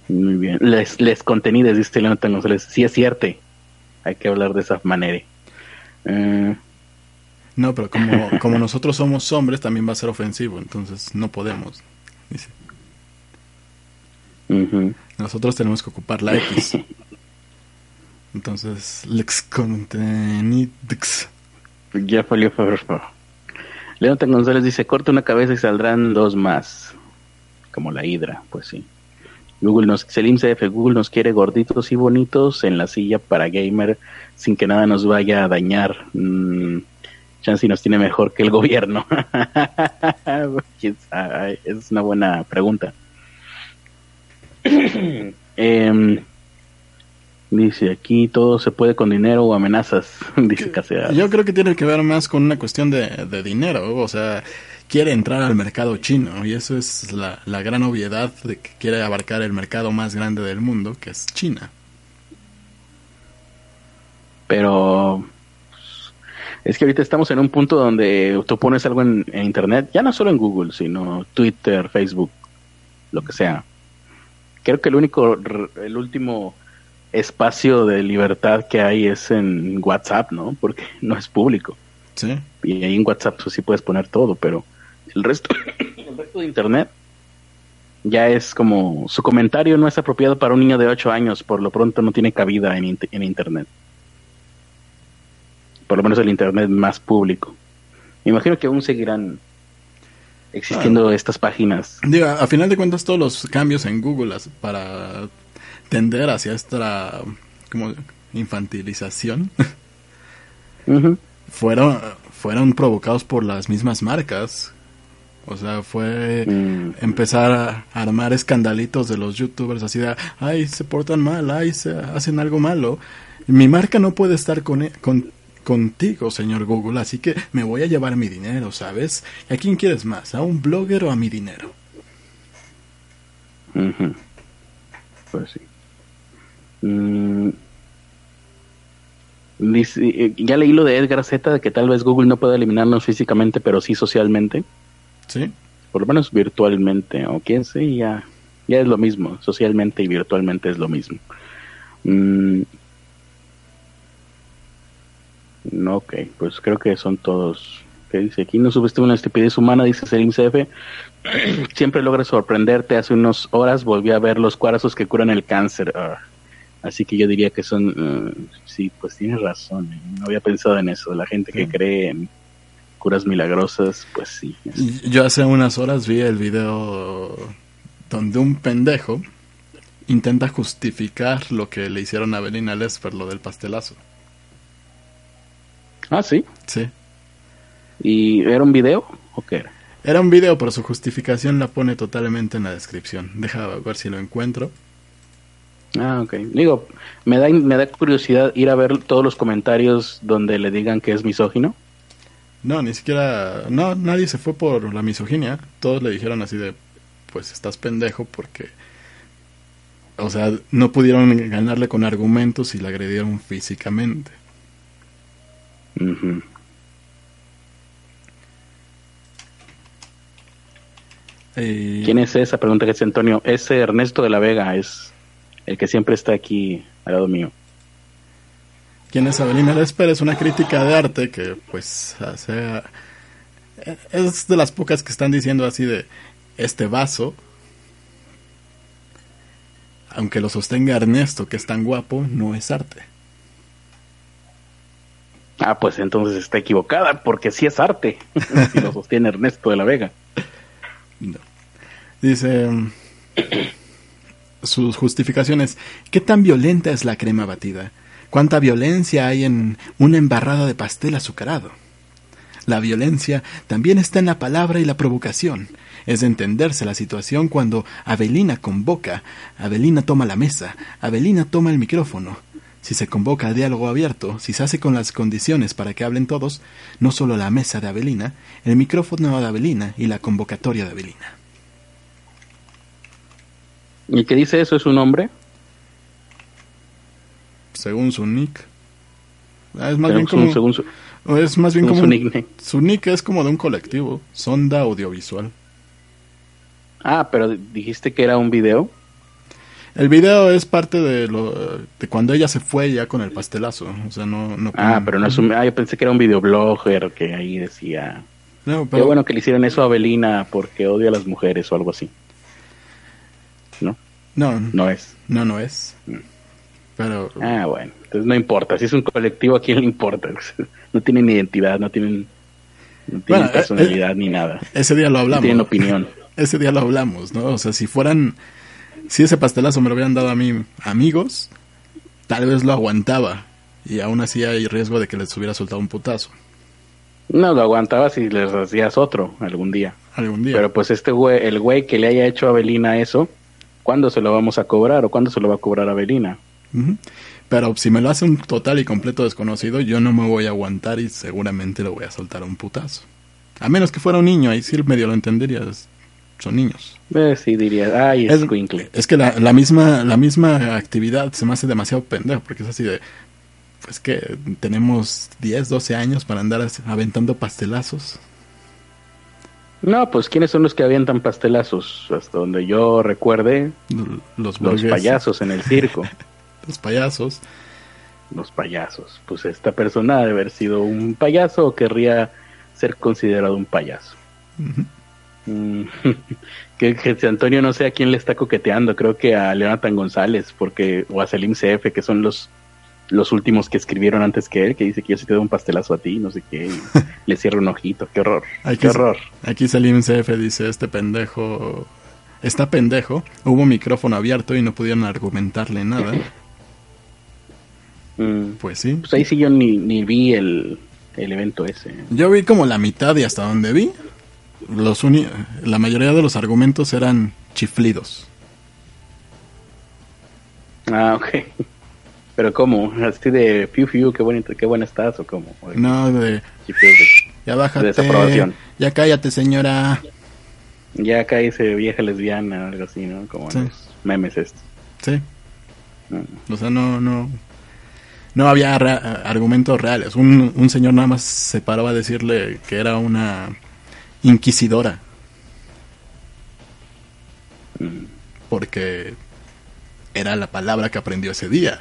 muy bien. Les, les contenidos, dice Leonardo González. Sí es cierto. Hay que hablar de esa manera. Eh, No, pero como, (laughs) como nosotros somos hombres, también va a ser ofensivo, entonces no podemos. Dice. Nosotros tenemos que ocupar la X. (laughs) Entonces, lex contenidos. Ya falló Faberfo. Leonardo González dice, corta una cabeza y saldrán dos más. Como la hidra, pues sí. Google nos, Selim CF, Google nos quiere gorditos y bonitos en la silla para gamer sin que nada nos vaya a dañar. Mm, Chansey nos tiene mejor que el gobierno. (laughs) Es una buena pregunta. (coughs) Em, dice aquí todo se puede con dinero o amenazas, (laughs) dice Casea. Yo creo que tiene que ver más con una cuestión de, de dinero, o sea, quiere entrar al mercado chino y eso es la, la gran obviedad de que quiere abarcar el mercado más grande del mundo, que es China. Pero es que ahorita estamos en un punto donde tú pones algo en, en internet, ya no solo en Google, sino Twitter, Facebook, lo que sea. Creo que el único, el último espacio de libertad que hay es en WhatsApp, ¿no? Porque no es público. Sí. Y ahí en WhatsApp pues, sí puedes poner todo, pero el resto, el resto de internet ya es como su comentario no es apropiado para un niño de 8 años, por lo pronto no tiene cabida en, en internet. Por lo menos el internet más público. Me imagino que aún seguirán existiendo estas páginas. Digo, a final de cuentas todos los cambios en Google para tender hacia esta como infantilización (laughs) fueron fueron provocados por las mismas marcas. O sea, fue Mm. empezar a armar escandalitos de los youtubers así de, ay, se portan mal, ay, se hacen algo malo. Mi marca no puede estar con, e- con- contigo, señor Google, así que me voy a llevar mi dinero, ¿sabes? ¿Y ¿A quién quieres más? ¿A un blogger o a mi dinero? Ujú. Pues sí. Mm. Dice- eh, ya leí lo de Edgar Z de que tal vez Google no pueda eliminarnos físicamente, pero sí socialmente, ¿Sí? por lo menos virtualmente, o quién sé, ya, ya es lo mismo, socialmente y virtualmente es lo mismo. Mm. Ok, pues creo que son todos. ¿Qué dice aquí? No subiste una estupidez humana, dice Selim CF. (clears throat) Siempre logra sorprenderte. Hace unas horas volví a ver los cuarzos que curan el cáncer. Ah, así que yo diría que son. eh, sí, pues tienes razón. eh, No había pensado en eso. La gente que Sí. cree en curas milagrosas, pues sí. Yo hace unas horas vi el video donde un pendejo intenta justificar lo que le hicieron a Belina Lesper, lo del pastelazo. Ah, sí. Sí. ¿Y era un video o qué era? Era un video, pero su justificación la pone totalmente en la descripción. Deja ver si lo encuentro. Ah, ok. Digo, me da, me da curiosidad ir a ver todos los comentarios donde le digan que es misógino. No, ni siquiera... No, nadie se fue por la misoginia. Todos le dijeron así de... Pues estás pendejo porque... O sea, no pudieron ganarle con argumentos y le agredieron físicamente. Eh, ¿Quién es esa? Pregunta que hace Antonio. Ese Ernesto de la Vega es el que siempre está aquí al lado mío. ¿Quién es Abelina Lesper? Es una crítica de arte que, pues, hace... Es de las pocas que están diciendo así de... Este vaso, aunque lo sostenga Ernesto, que es tan guapo, no es arte. Ah, pues entonces está equivocada, porque sí es arte. (laughs) si lo sostiene Ernesto de la Vega. No. Dice... Sus justificaciones. ¿Qué tan violenta es la crema batida? ¿Cuánta violencia hay en una embarrada de pastel azucarado? La violencia también está en la palabra y la provocación. Es de entenderse la situación cuando Avelina convoca, Avelina toma la mesa, Avelina toma el micrófono. Si se convoca a diálogo abierto, si se hace con las condiciones para que hablen todos, no solo la mesa de Avelina, el micrófono de Avelina y la convocatoria de Avelina. ¿Y qué dice eso? ¿Es un hombre? Según su nick. Ah, Es más bien como, según su- es más bien como su nick es como de un colectivo, sonda audiovisual. Ah, pero dijiste que era un video. El video es parte de lo de cuando ella se fue ya con el pastelazo, o sea, no no Ah, pero no es un... Ah, yo pensé que era un videoblogger que ahí decía... No, Qué bueno que le hicieron eso a Belina porque odia a las mujeres o algo así. ¿No? no, no, No es. no no es. Pero Ah, bueno. Entonces no importa. Si es un colectivo, ¿a quién le importa? (laughs) No tienen identidad, no tienen, no tienen Bueno, eh, personalidad ni nada. ese día lo No hablamos. tienen opinión. (laughs) Ese día lo hablamos, ¿no? O sea, si fueran si ese pastelazo me lo hubieran dado a mí amigos, tal vez lo aguantaba y aún así hay riesgo de que les hubiera soltado un putazo No, lo aguantabas si les hacías otro algún día. algún día. Pero pues este güey, el güey que le haya hecho a Belina eso, ¿cuándo se lo vamos a cobrar o cuándo se lo va a cobrar a Belina? Pero si me lo hace un total y completo desconocido, yo no me voy a aguantar y seguramente lo voy a soltar a un putazo. A menos que fuera un niño, ahí sí medio lo entenderías. Son niños. Eh, sí, diría, ay, Es- es que la, la misma la misma actividad se me hace demasiado pendejo, porque es así de, pues que tenemos 10, 12 años para andar aventando pastelazos. No, pues ¿quiénes son los que avientan pastelazos? Hasta donde yo recuerde, Los, los payasos en el circo. (laughs) Los payasos. los payasos. Pues esta persona ha de haber sido un payaso o querría ser considerado un payaso. Mm, (laughs) que, que Antonio no sé a quién le está coqueteando, creo que a Leonatan González, porque, o a Selim CF, que son los los últimos que escribieron antes que él, que dice que yo sí te doy un pastelazo a ti, no sé qué, y (laughs) le cierro un ojito, qué horror, Aquí, qué horror. aquí Salim CF dice, este pendejo, está pendejo, hubo micrófono abierto y no pudieron argumentarle nada. (laughs) Mm. Pues sí. Pues ahí sí yo ni, ni vi el, el evento ese. Yo vi como la mitad y hasta donde vi, los uni- la mayoría de los argumentos eran chiflidos. Ah, ok. Pero ¿cómo? ¿Así de piu piu, qué buena, qué buena estás o cómo? O de- No, de chiflidos de- ya bájate, Desaprobación. ya cállate señora. Ya dice vieja lesbiana o algo así, ¿no? Como Sí. los memes estos. Sí, Mm. o sea, no, no, no había argumentos reales. Un, un señor nada más se paró a decirle que era una inquisidora porque era la palabra que aprendió ese día.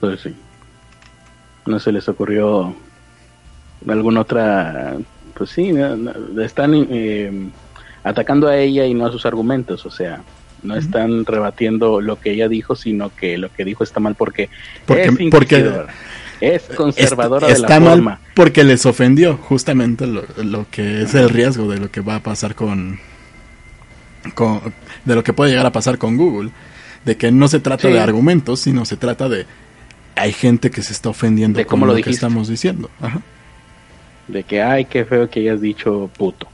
Pues sí. No se les ocurrió alguna otra. Pues sí, están eh, atacando a ella y no a sus argumentos. O sea, no están rebatiendo lo que ella dijo, sino que lo que dijo está mal porque, Porque- es porque- es conservadora Est- de la está mal forma. porque les ofendió justamente lo, lo que es el riesgo de lo que va a pasar con, con- de lo que puede llegar a pasar con Google de que no se trata Sí. de argumentos sino se trata de hay gente que se está ofendiendo De con cómo lo, lo que estamos diciendo Ajá. De que, ay, qué feo que hayas dicho puto.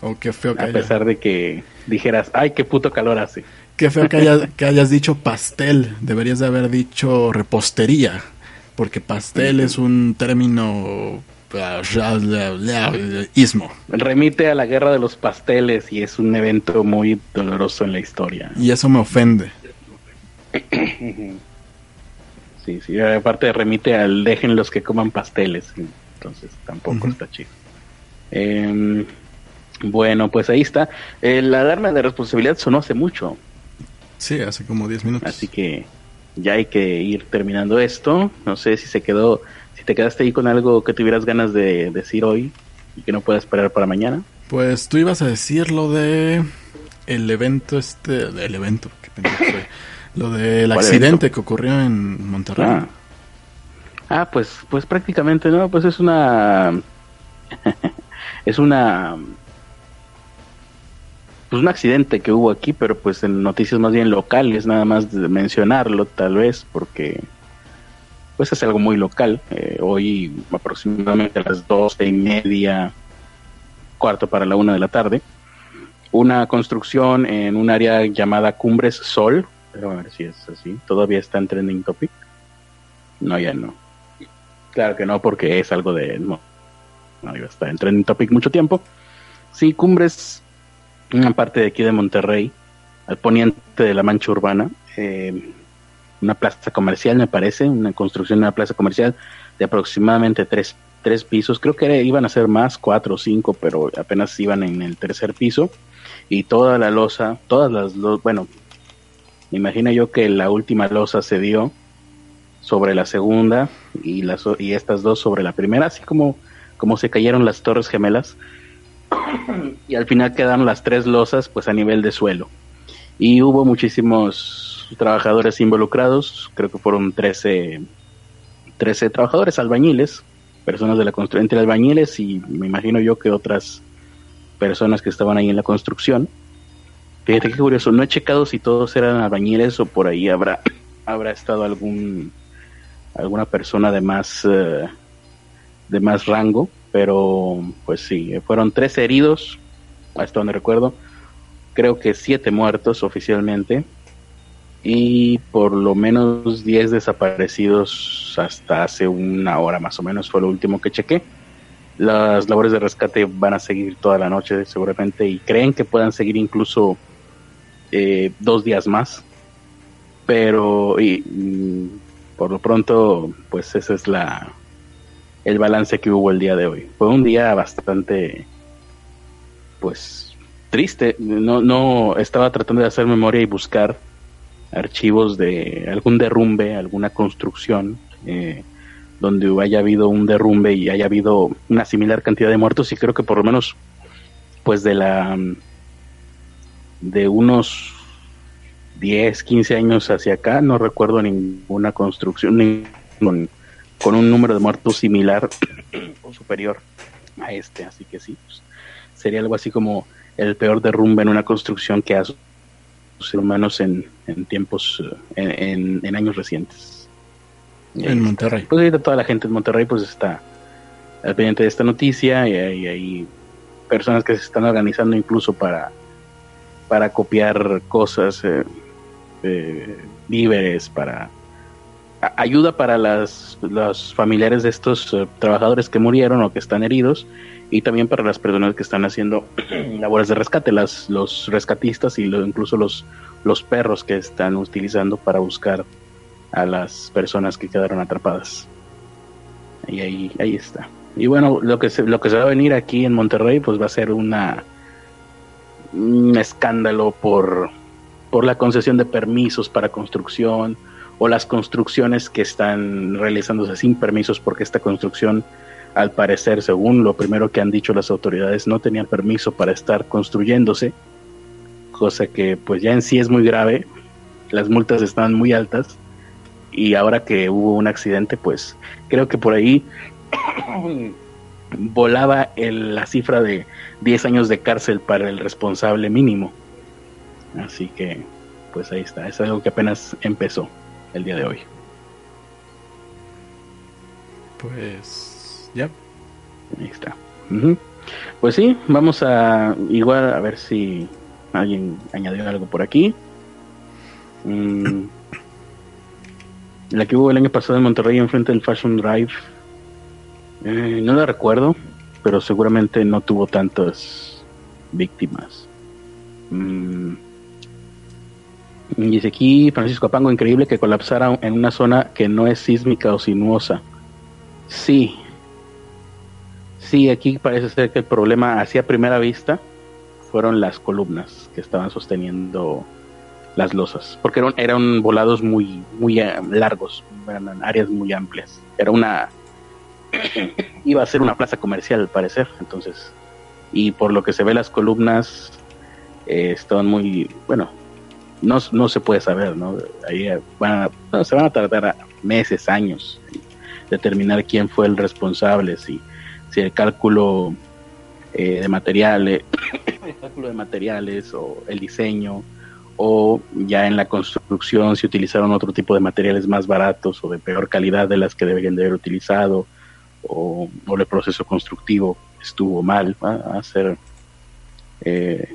O qué feo que A haya- pesar de que dijeras, ay, qué puto calor hace. qué feo que, haya- (laughs) que hayas dicho pastel deberías de haber dicho repostería porque pastel es un término ah, ismo Remite a la guerra de los pasteles y es un evento muy doloroso en la historia. y eso me ofende (clears throat) Sí, sí, aparte remite al dejen los que coman pasteles, entonces tampoco está chido. Em, bueno, pues ahí está. Eh, la alarma de responsabilidad sonó hace mucho, Sí, hace como 10 minutos. así que ya hay que ir terminando esto. No sé si se quedó, si te quedaste ahí con algo que tuvieras ganas de decir hoy y que no puedas esperar para mañana. Pues tú ibas a decir lo de el evento este, el evento, qué soy. Lo del ¿Cuál accidente que ocurrió en Monterrey. Ah. Ah, pues, pues prácticamente no, pues es una, (laughs) es una, pues un accidente que hubo aquí, pero pues en noticias más bien locales, nada más de mencionarlo tal vez, porque pues es algo muy local. Eh, hoy aproximadamente a las doce y media, cuarto para la una de la tarde, una construcción en un área llamada Cumbres Sol, pero a ver si es así, todavía está en trending topic. No, ya no. Claro que no, porque es algo de. No, no iba a estar en trending topic mucho tiempo. Sí, Cumbres, una parte de aquí de Monterrey, al poniente de la mancha urbana. eh, una plaza comercial, me parece, una construcción de una plaza comercial de aproximadamente tres, tres pisos. Creo que era- iban a ser más, cuatro o cinco, pero apenas iban en el tercer piso. Y toda la losa, todas las, lo- bueno, me imagino yo que la última losa se dio sobre la segunda y las y estas dos sobre la primera, así como como se cayeron las torres gemelas y al final quedaron las tres losas pues a nivel de suelo. Y hubo muchísimos trabajadores involucrados, creo que fueron 13 13 trabajadores albañiles, personas de la construcción, entre albañiles y me imagino yo que otras personas que estaban ahí en la construcción. Fíjate qué curioso, no he checado si todos eran albañiles o por ahí habrá (clears throat) habrá estado algún alguna persona de más eh, de más rango, pero pues sí, fueron tres heridos, hasta donde recuerdo, creo que siete muertos oficialmente y por lo menos 10 desaparecidos hasta hace una hora más o menos fue lo último que chequé. Las labores de rescate van a seguir toda la noche seguramente y creen que puedan seguir incluso eh, dos días más pero y, mm, por lo pronto pues ese es la el balance que hubo el día de hoy. Fue un día bastante pues triste. No no estaba tratando de hacer memoria y buscar archivos de algún derrumbe alguna construcción eh, donde haya habido un derrumbe y haya habido una similar cantidad de muertos. Y creo que por lo menos pues de la de unos 10, 15 años hacia acá, no recuerdo ninguna construcción ni con, un número de muertos similar (clears throat) o superior a este, así que sí, pues, sería algo así como el peor derrumbe en una construcción que ha humanos en, en tiempos, eh, en, en años recientes. En Monterrey. Pues ahorita toda la gente en Monterrey pues está al pendiente de esta noticia y hay, hay personas que se están organizando incluso para, para copiar cosas, eh, eh, víveres, para ayuda para las, los familiares de estos eh, trabajadores que murieron o que están heridos y también para las personas que están haciendo (clears throat) labores de rescate, las, los rescatistas y lo- incluso los, los perros que están utilizando para buscar a las personas que quedaron atrapadas. Y ahí, ahí está. Y bueno, lo que se, lo que se va a venir aquí en Monterrey, pues va a ser una un escándalo por, por la concesión de permisos para construcción o las construcciones que están realizándose sin permisos porque esta construcción al parecer según lo primero que han dicho las autoridades no tenían permiso para estar construyéndose cosa que pues ya en sí es muy grave. Las multas están muy altas y ahora que hubo un accidente pues creo que por ahí (coughs) volaba el- la cifra de 10 años de cárcel para el responsable mínimo. Así que, pues ahí está, es algo que apenas empezó el día de hoy. Pues ya. Ahí está. Pues sí, vamos a igual a ver si alguien añadió algo por aquí. Mm, la que hubo el año pasado en Monterrey enfrente del Fashion Drive. eh, no la recuerdo, pero seguramente no tuvo tantas víctimas. Mm, dice aquí Francisco Apango, increíble que colapsara en una zona que no es sísmica o sinuosa. Sí, Sí, aquí parece ser que el problema hacia primera vista fueron las columnas que estaban sosteniendo las losas, porque eran, eran volados muy muy eh, largos, eran áreas muy amplias. Era una (clears throat) iba a ser una plaza comercial al parecer, entonces y por lo que se ve las columnas eh, estaban muy bueno, no, no se puede saber, ¿no? Ahí eh, van se van a tardar meses, años determinar quién fue el responsable, si si el cálculo eh, de materiales, (coughs) cálculo de materiales o el diseño o ya en la construcción se utilizaron otro tipo de materiales más baratos o de peor calidad de las que deberían de haber utilizado o, o el proceso constructivo estuvo mal va a ser eh,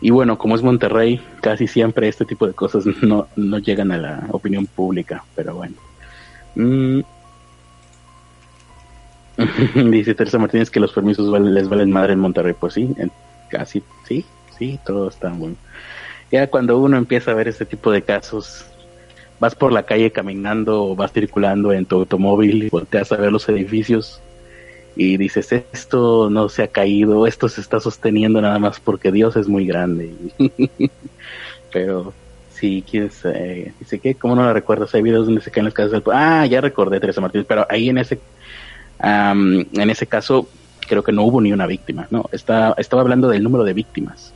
y bueno como es Monterrey casi siempre este tipo de cosas no, no llegan a la opinión pública pero bueno Mm, (laughs) Dice Teresa Martínez que los permisos les valen madre en Monterrey. Pues sí, casi, sí, sí, todo está bueno. Ya cuando uno empieza a ver este tipo de casos, vas por la calle caminando o vas circulando en tu automóvil y volteas a ver los edificios y dices, esto no se ha caído, esto se está sosteniendo nada más porque Dios es muy grande. (laughs) Pero si quieres, eh, dice que, ¿cómo no la recuerdas? Hay videos donde se caen las casas del... Ah, ya recordé, Teresa Martínez, pero ahí en ese en ese caso, creo que no hubo ni una víctima, ¿no? Está, estaba hablando del número de víctimas.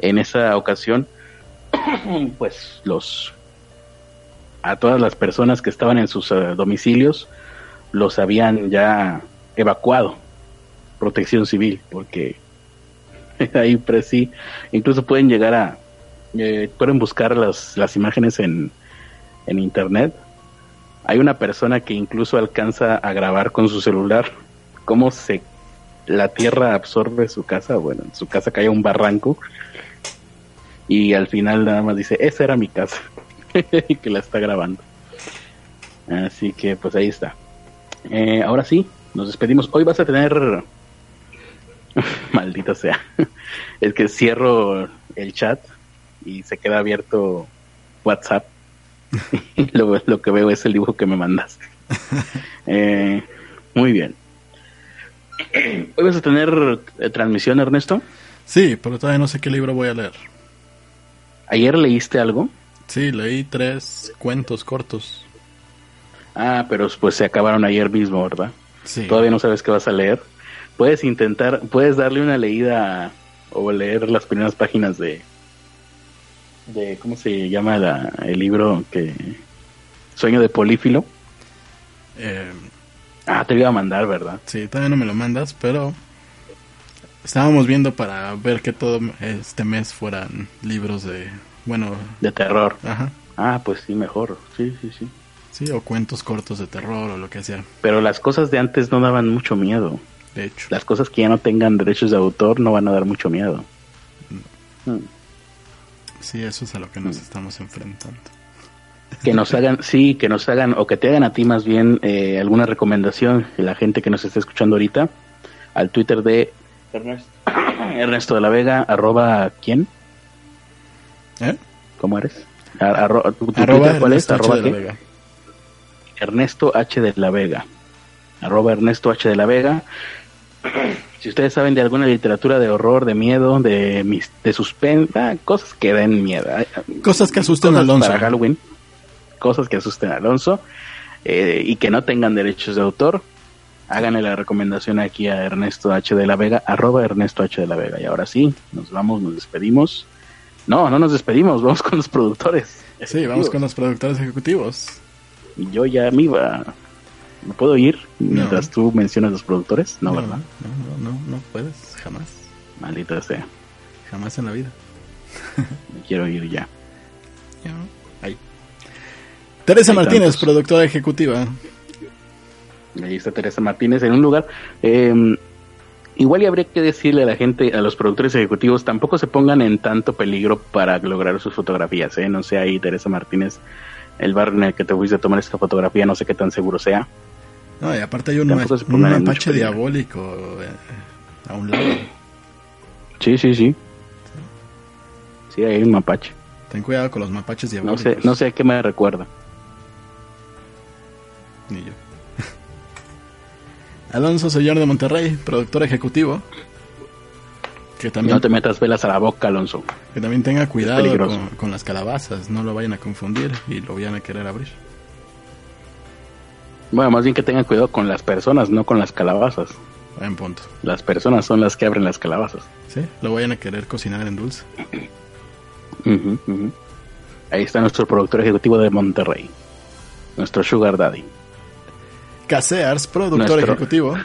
En esa ocasión, (coughs) pues los a todas las personas que estaban en sus eh, domicilios los habían ya evacuado. Protección civil, porque (laughs) ahí pues, incluso pueden llegar a eh, pueden buscar las, las imágenes en, en internet hay una persona que incluso alcanza a grabar con su celular cómo se la tierra absorbe su casa. Bueno, en su casa cae un barranco y al final nada más dice, esa era mi casa (laughs) y que la está grabando. Así que pues ahí está. Eh, ahora sí, nos despedimos. Hoy vas a tener... (laughs) Maldita sea. (laughs) es que cierro el chat y se queda abierto WhatsApp (laughs) lo, lo que veo es el dibujo que me mandaste. Eh, muy bien. ¿Hoy vas a tener eh, transmisión, Ernesto? Sí, pero todavía no sé qué libro voy a leer. ¿Ayer leíste algo? Sí, leí tres cuentos cortos. Ah, pero pues se acabaron ayer mismo, ¿verdad? Sí. Todavía no sabes qué vas a leer. Puedes intentar, puedes darle una leída o leer las primeras páginas de, de ¿cómo se llama la- el libro que Sueño de Polífilo? Eh, Ah, te lo iba a mandar, ¿verdad? sí, todavía no me lo mandas, pero Estábamos viendo para ver que todo este mes fueran libros de, bueno, De terror. ajá, Ah, pues sí, mejor. Sí, sí, sí. Sí, o cuentos cortos de terror o lo que sea. Pero las cosas de antes no daban mucho miedo. De hecho, Las cosas que ya no tengan derechos de autor no van a dar mucho miedo. Mm. sí, eso es a lo que nos estamos enfrentando. Que nos hagan, (laughs) sí, que nos hagan, o que te hagan a ti más bien eh, alguna recomendación, la gente que nos está escuchando ahorita, al Twitter de Ernesto, (coughs) Ernesto de la Vega, arroba, ¿quién? ¿Eh? ¿Cómo eres? Ar- arro- ¿tu- tu Arroba Twitter cuál es? Ernesto. ¿Arroba de la qué? Vega. Ernesto H. de la Vega. Arroba Ernesto H. de la Vega. Si ustedes saben de alguna literatura de horror, de miedo, de, mis- de suspense, ah, cosas que den miedo. ah, Cosas que asusten a cosas Alonso. Para Halloween. Cosas que asusten a Alonso. eh, y que no tengan derechos de autor. Háganle la recomendación aquí a Ernesto H. de la Vega. Arroba Ernesto H. de la Vega. Y ahora sí, nos vamos, nos despedimos. No, no nos despedimos, vamos con los productores. Sí, vamos con los productores ejecutivos. Y yo ya me iba. ¿Me puedo ir mientras tú mencionas los productores? No, ¿verdad? No, no, no, no puedes, jamás. Maldita sea. Jamás en la vida. (laughs) Me quiero ir ya. Ahí. Teresa Hay Martínez, tantos. productora ejecutiva. Ahí está Teresa Martínez en un lugar. eh, igual y habría que decirle a la gente, a los productores ejecutivos, tampoco se pongan en tanto peligro para lograr sus fotografías. ¿eh? No sé ahí, Teresa Martínez, el bar en el que te fuiste a tomar esta fotografía, no sé qué tan seguro sea. No, y aparte hay un, ma- un mapache diabólico eh, a un lado. Sí, sí, sí. Sí, hay un mapache. Ten cuidado con los mapaches No diabólicos. sé, no sé a qué me recuerda. Ni yo. (laughs) Alonso Señor de Monterrey, productor ejecutivo. Que también, No te metas velas a la boca, Alonso. que también tenga cuidado con, con las calabazas, no lo vayan a confundir y lo vayan a querer abrir. Bueno, más bien que tengan cuidado con las personas, no con las calabazas. En punto. Las personas son las que abren las calabazas. ¿Sí? Lo vayan a querer cocinar en dulce. Ujú. Ahí está nuestro productor ejecutivo de Monterrey. Nuestro Sugar Daddy. Casears, productor Nuestro- ejecutivo.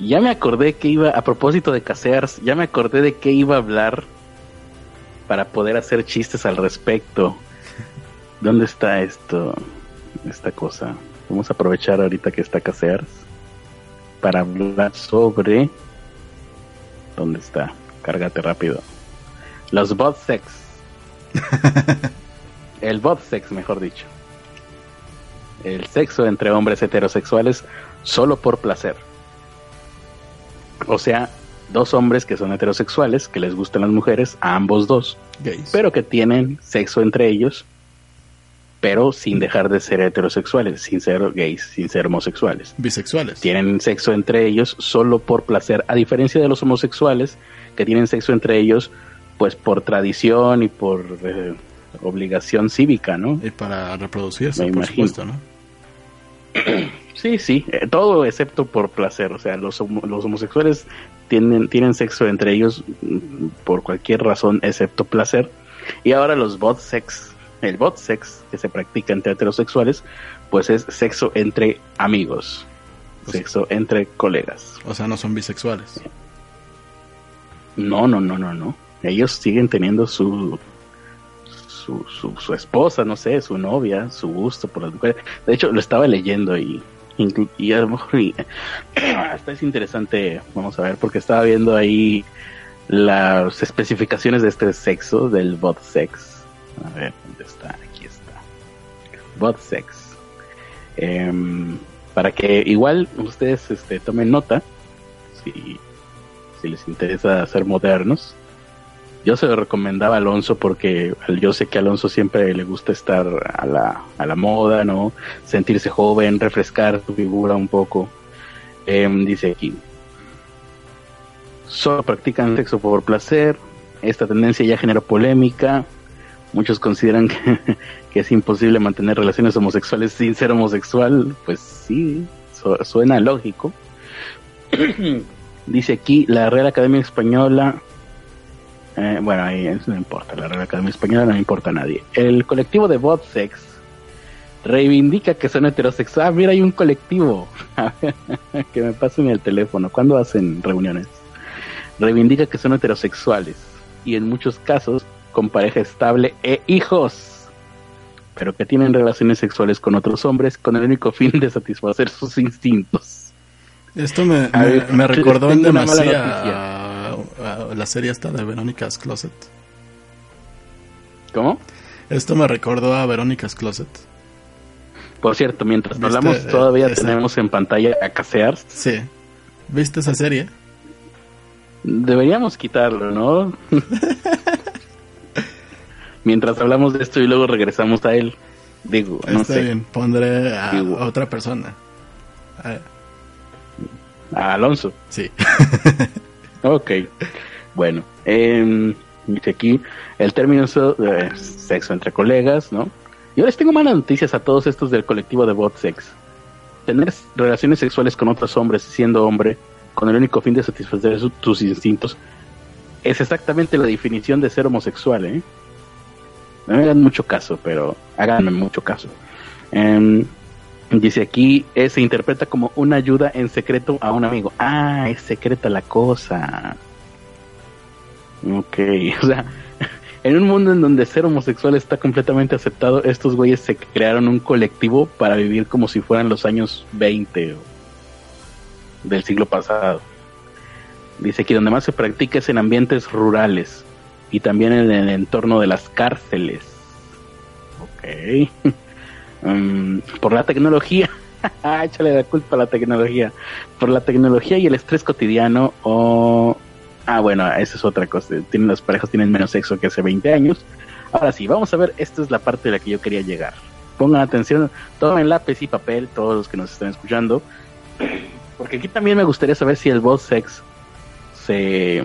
Ya me acordé que iba, a propósito de Casears, ya me acordé de qué iba a hablar para poder hacer chistes al respecto. (laughs) ¿Dónde está esto? Esta cosa. Vamos a aprovechar ahorita que está Casears para hablar sobre. ¿Dónde está? Cárgate rápido. Los bot sex. (laughs) El bot sex, mejor dicho. El sexo entre hombres heterosexuales solo por placer. O sea, dos hombres que son heterosexuales, que les gustan las mujeres, a ambos dos, Gays. pero que tienen sexo entre ellos, pero sin dejar de ser heterosexuales, sin ser gays, sin ser homosexuales. Bisexuales. Tienen sexo entre ellos solo por placer, a diferencia de los homosexuales que tienen sexo entre ellos, pues por tradición y por eh, obligación cívica, ¿no? Y para reproducirse, Me por imagino. supuesto, ¿no? (clears throat) Sí, sí, eh, todo excepto por placer. O sea, los, los homosexuales tienen, tienen sexo entre ellos mm, por cualquier razón excepto placer. Y ahora los bot sex, el bot sex que se practica entre heterosexuales, pues es sexo entre amigos, O sea- sexo entre colegas. O sea, no son bisexuales. No, no, no, no, no. Ellos siguen teniendo su, su, su, esposa, no sé, su novia, su gusto por las mujeres. De hecho, lo estaba leyendo y, y a lo mejor (clears throat) hasta es interesante, vamos a ver, porque estaba viendo ahí las especificaciones de este sexo, del bot sex. A ver, ¿dónde está? Aquí está. Bot sex. Em, para que igual ustedes este, tomen nota, si, si les interesa ser modernos. Yo se lo recomendaba a Alonso porque yo sé que a Alonso siempre le gusta estar a la, a la moda, ¿no? Sentirse joven, refrescar su figura un poco. Em, dice aquí, solo practican sexo por placer. Esta tendencia ya generó polémica. Muchos consideran que, (laughs) que es imposible mantener relaciones homosexuales sin ser homosexual. Pues sí, su- suena lógico. (clears throat) Dice aquí la Real Academia Española. Eh, bueno, ahí eso no importa. La Real Academia Española no importa a nadie. El colectivo de Botsex reivindica que son heterosexuales. Ah, mira, hay un colectivo. (laughs) A ver, (laughs) que me pasen el teléfono. ¿Cuándo hacen reuniones? reivindica que son heterosexuales y en muchos casos con pareja estable e hijos, pero que tienen relaciones sexuales con otros hombres con el único fin de satisfacer sus instintos. Esto me, me- ver, me recordó en demasía la serie esta de Verónica's Closet. ¿Cómo? Esto me recordó a Verónica's Closet. Por cierto, mientras ¿Viste, hablamos eh, todavía esa? tenemos en pantalla a Casear. Sí. ¿Viste esa serie? Deberíamos quitarlo, ¿no? (laughs) mientras hablamos de esto y luego regresamos a él. Digo, no Está sé. bien, pondré a Digo. otra persona. Ah, A Alonso. sí. (laughs) Ok. Bueno, em, dice aquí el término eh, sexo entre colegas, ¿no? Yo les tengo malas noticias a todos estos del colectivo de bot sex. Tener relaciones sexuales con otros hombres siendo hombre con el único fin de satisfacer tus instintos es exactamente la definición de ser homosexual, ¿eh? No me hagan mucho caso, pero háganme mucho caso. Em, dice aquí, eh, se interpreta como una ayuda en secreto a un amigo. Ah, es secreta la cosa. Ok, (laughs) o sea, en un mundo en donde ser homosexual está completamente aceptado, estos güeyes se crearon un colectivo para vivir como si fueran los años 20 o del siglo pasado. Dice que donde más se practica es en ambientes rurales y también en el entorno de las cárceles. Ok. (laughs) Mm, por la tecnología. (laughs) Ah, Échale la culpa a la tecnología. Por la tecnología y el estrés cotidiano o... Ah, bueno, esa es otra cosa. Tienen, las parejas tienen menos sexo que hace 20 años. Ahora sí, vamos a ver, esta es la parte de la que yo quería llegar. Pongan atención, tomen lápiz y papel, todos los que nos están escuchando. Porque aquí también me gustaría saber si el bot sex se,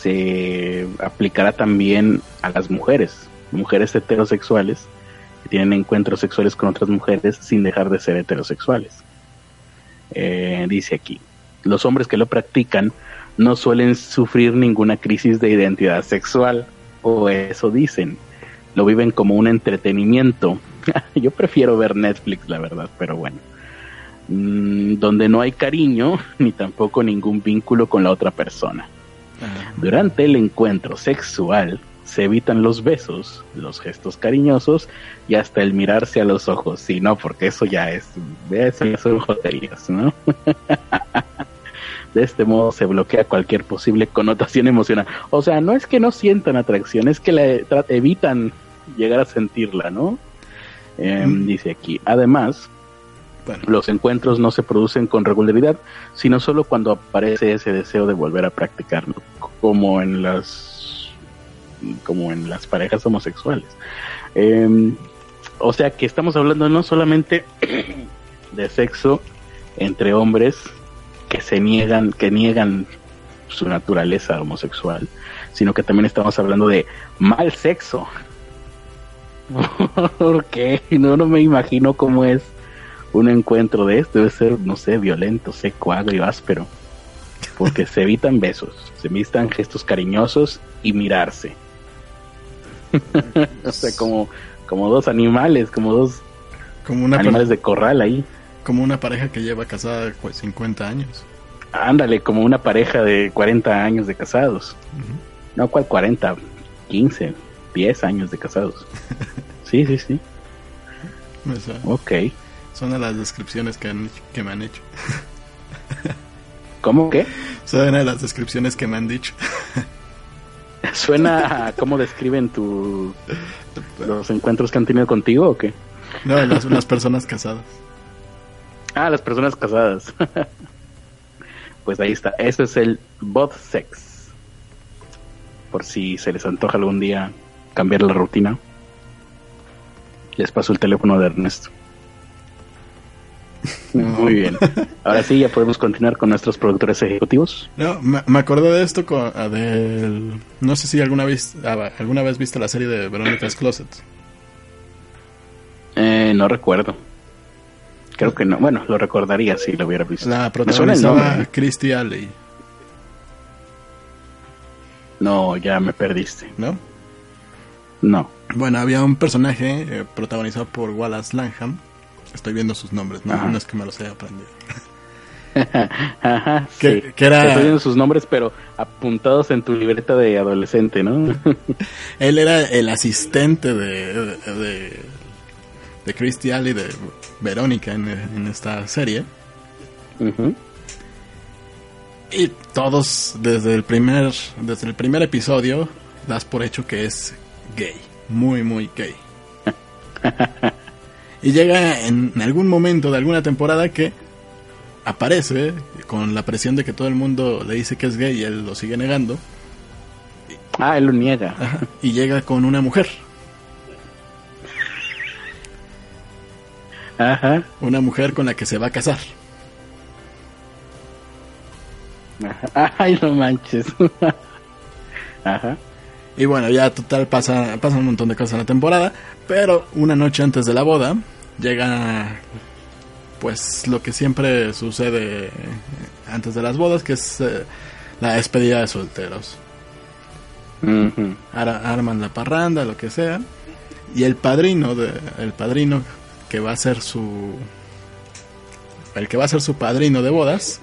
se aplicará también a las mujeres, mujeres heterosexuales que tienen encuentros sexuales con otras mujeres sin dejar de ser heterosexuales. Eh, dice aquí, los hombres que lo practican no suelen sufrir ninguna crisis de identidad sexual, o eso dicen, lo viven como un entretenimiento. (laughs) Yo prefiero ver Netflix, la verdad, pero bueno. Mm, donde no hay cariño (laughs) ni tampoco ningún vínculo con la otra persona. Ah, Durante el encuentro sexual se evitan los besos, los gestos cariñosos y hasta el mirarse a los ojos. Sí, no, porque eso ya es, eso ya son joterías, ¿no? (laughs) De este modo se bloquea cualquier posible connotación emocional. O sea, no es que no sientan atracción, es que la evitan llegar a sentirla, ¿no? Em, Mm. Dice aquí, además, bueno, los encuentros no se producen con regularidad, sino solo cuando aparece ese deseo de volver a practicarlo, como en las como en las parejas homosexuales. Eh, o sea que estamos hablando no solamente (clears throat) de sexo entre hombres que se niegan, que niegan su naturaleza homosexual, sino que también estamos hablando de mal sexo. (laughs) Porque no, no me imagino cómo es un encuentro de esto. Debe ser, no sé, violento, seco, agrio, áspero. Porque se evitan besos, se evitan gestos cariñosos y mirarse. (laughs) o sea, como, como dos animales, como dos como una, animales de corral ahí. como una pareja que lleva casada pues, 50 años. Ándale, como una pareja de 40 años de casados. No, ¿cuál 40? 15, 10 años de casados. (laughs) Sí, sí, sí. Ok. son de las descripciones que, han- que me han hecho. (laughs) ¿Cómo que? Son de las descripciones que me han dicho. (laughs) ¿Suena a cómo describen tu, los encuentros que han tenido contigo o qué? No, las, las personas casadas. Ah, las personas casadas. (laughs) pues ahí está. Ese es el bot sex. Por si se les antoja algún día cambiar la rutina. Les paso el teléfono de Ernesto. Muy bien. Ahora sí, ya podemos continuar con nuestros productores ejecutivos. No, me, me acordé de esto con, ah, del... No sé si alguna vez, ah, alguna vez viste la serie de Verónica's Closet. Eh, no recuerdo. Creo que no. Bueno, lo recordaría si lo hubiera visto. La protagonizaba. Christy Alley, No, ya me perdiste. ¿no? No. Bueno, había un personaje eh, protagonizado por Wallace Langham. Estoy viendo sus nombres, no, es que me los haya aprendido. (laughs) Ajá, Que- sí. que era- Estoy viendo sus nombres, pero apuntados en tu libreta de adolescente, ¿no? (laughs) Él era el asistente de, de, de Christy Alley, de Verónica en, en esta serie. Ujú. Y todos, desde el primer, desde el primer episodio, das por hecho que es gay. Muy, muy gay. (laughs) y llega en algún momento de alguna temporada que aparece con la presión de que todo el mundo le dice que es gay y él lo sigue negando. Ah, él lo niega. Ajá, y llega con una mujer. Ajá. Una mujer con la que se va a casar. Ajá. (laughs) Ay, no manches. (laughs) Ajá. Y bueno, ya total pasa, pasa un montón de cosas en la temporada. Pero una noche antes de la boda, llega pues lo que siempre sucede antes de las bodas, que es eh, la despedida de solteros. Ar- arman la parranda, lo que sea. Y el padrino, de, el padrino que va a ser su... El que va a ser su padrino de bodas,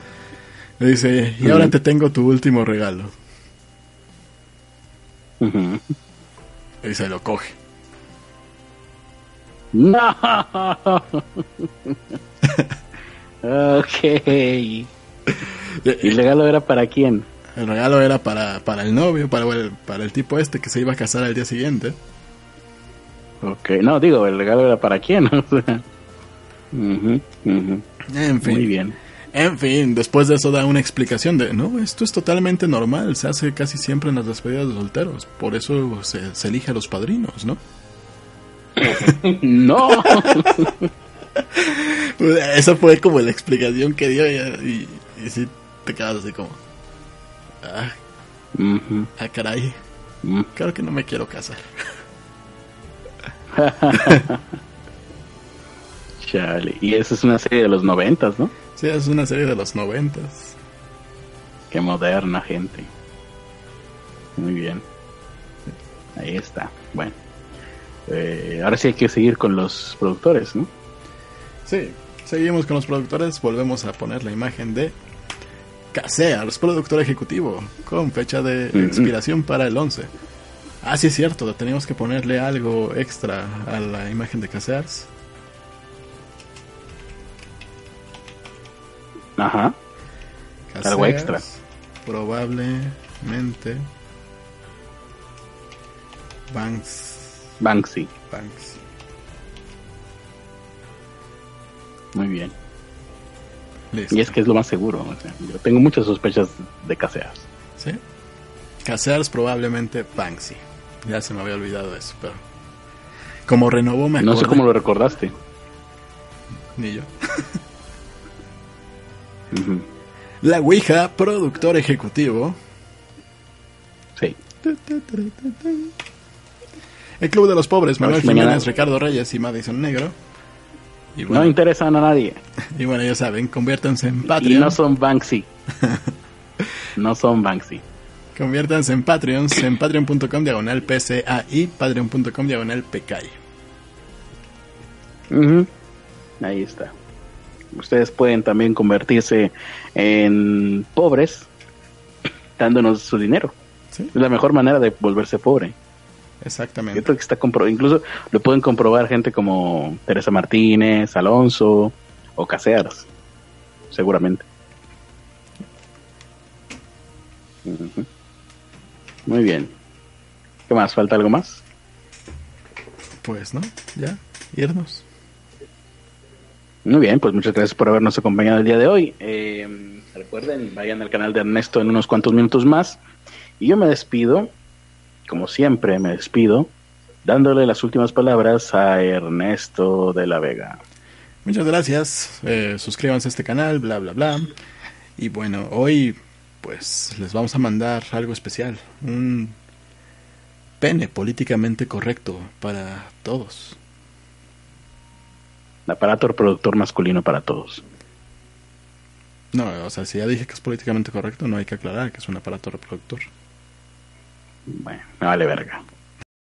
le dice, y ahora te tengo tu último regalo. Ujú. Y se lo coge. No. (laughs) ok. ¿Y el regalo era para quién? El regalo era para, para el novio, para el, para el tipo este que se iba a casar al día siguiente. Ok, no, digo, el regalo era para quién. O (laughs) sea. Ujú, ujú. En fin. Muy bien. En fin, después de eso da una explicación de, no, esto es totalmente normal, se hace casi siempre en las despedidas de solteros, por eso se, se elige a los padrinos, ¿no? (laughs) No. (laughs) Esa fue como la explicación que dio y, y, y sí te quedas así como, ah, ah, caray, ujú. claro que no me quiero casar. (laughs) Chale. Y esa es una serie de los noventas, ¿no? Sí, es una serie de los noventas. Qué moderna gente. Muy bien. Ahí está. Bueno. Eh, ahora sí hay que seguir con los productores, ¿no? Sí, seguimos con los productores, volvemos a poner la imagen de Casears, productor ejecutivo, con fecha de expiración para el 11. Ah, sí es cierto, teníamos que ponerle algo extra a la imagen de Casears. Ajá. Algo Casears, extra. Probablemente Banks. Banksy. Banks. Muy bien. Listo. Y es que es lo más seguro. o sea, yo tengo muchas sospechas de caseas. ¿Sí? Casears probablemente Banksy. Ya se me había olvidado eso, pero como renovó me No sé cómo lo recordaste. Ni yo. (laughs) La Ouija, productor ejecutivo. Sí. El Club de los Pobres, Manuel mañana- Jiménez, Ricardo Reyes y Madison Negro. Y No interesan a nadie. (laughs) y bueno, ya saben, conviértanse en Y Patreon. no son Banksy. (laughs) no son Banksy. Conviértanse en Patreons en patreon.com diagonal PCAI, patreon.com diagonal PKI. Ujú. Ahí está. Ustedes pueden también convertirse en pobres dándonos su dinero. ¿Sí? Es la mejor manera de volverse pobre. Yo Exactamente. creo que está compro incluso lo pueden comprobar gente como Teresa Martínez, Alonso o Casearas, seguramente. Muy bien. ¿Qué más? ¿Falta algo más? Pues no, ya, irnos. Muy bien, pues muchas gracias por habernos acompañado el día de hoy. Eh, recuerden, vayan al canal de Ernesto en unos cuantos minutos más. Y yo me despido, como siempre me despido, dándole las últimas palabras a Ernesto de la Vega. Muchas gracias. eh, suscríbanse a este canal, bla, bla, bla. Y bueno, hoy pues les vamos a mandar algo especial. Un pene políticamente correcto para todos. Aparato reproductor masculino para todos. No, o sea, si ya dije que es políticamente correcto, no hay que aclarar que es un aparato reproductor. Bueno, me vale verga.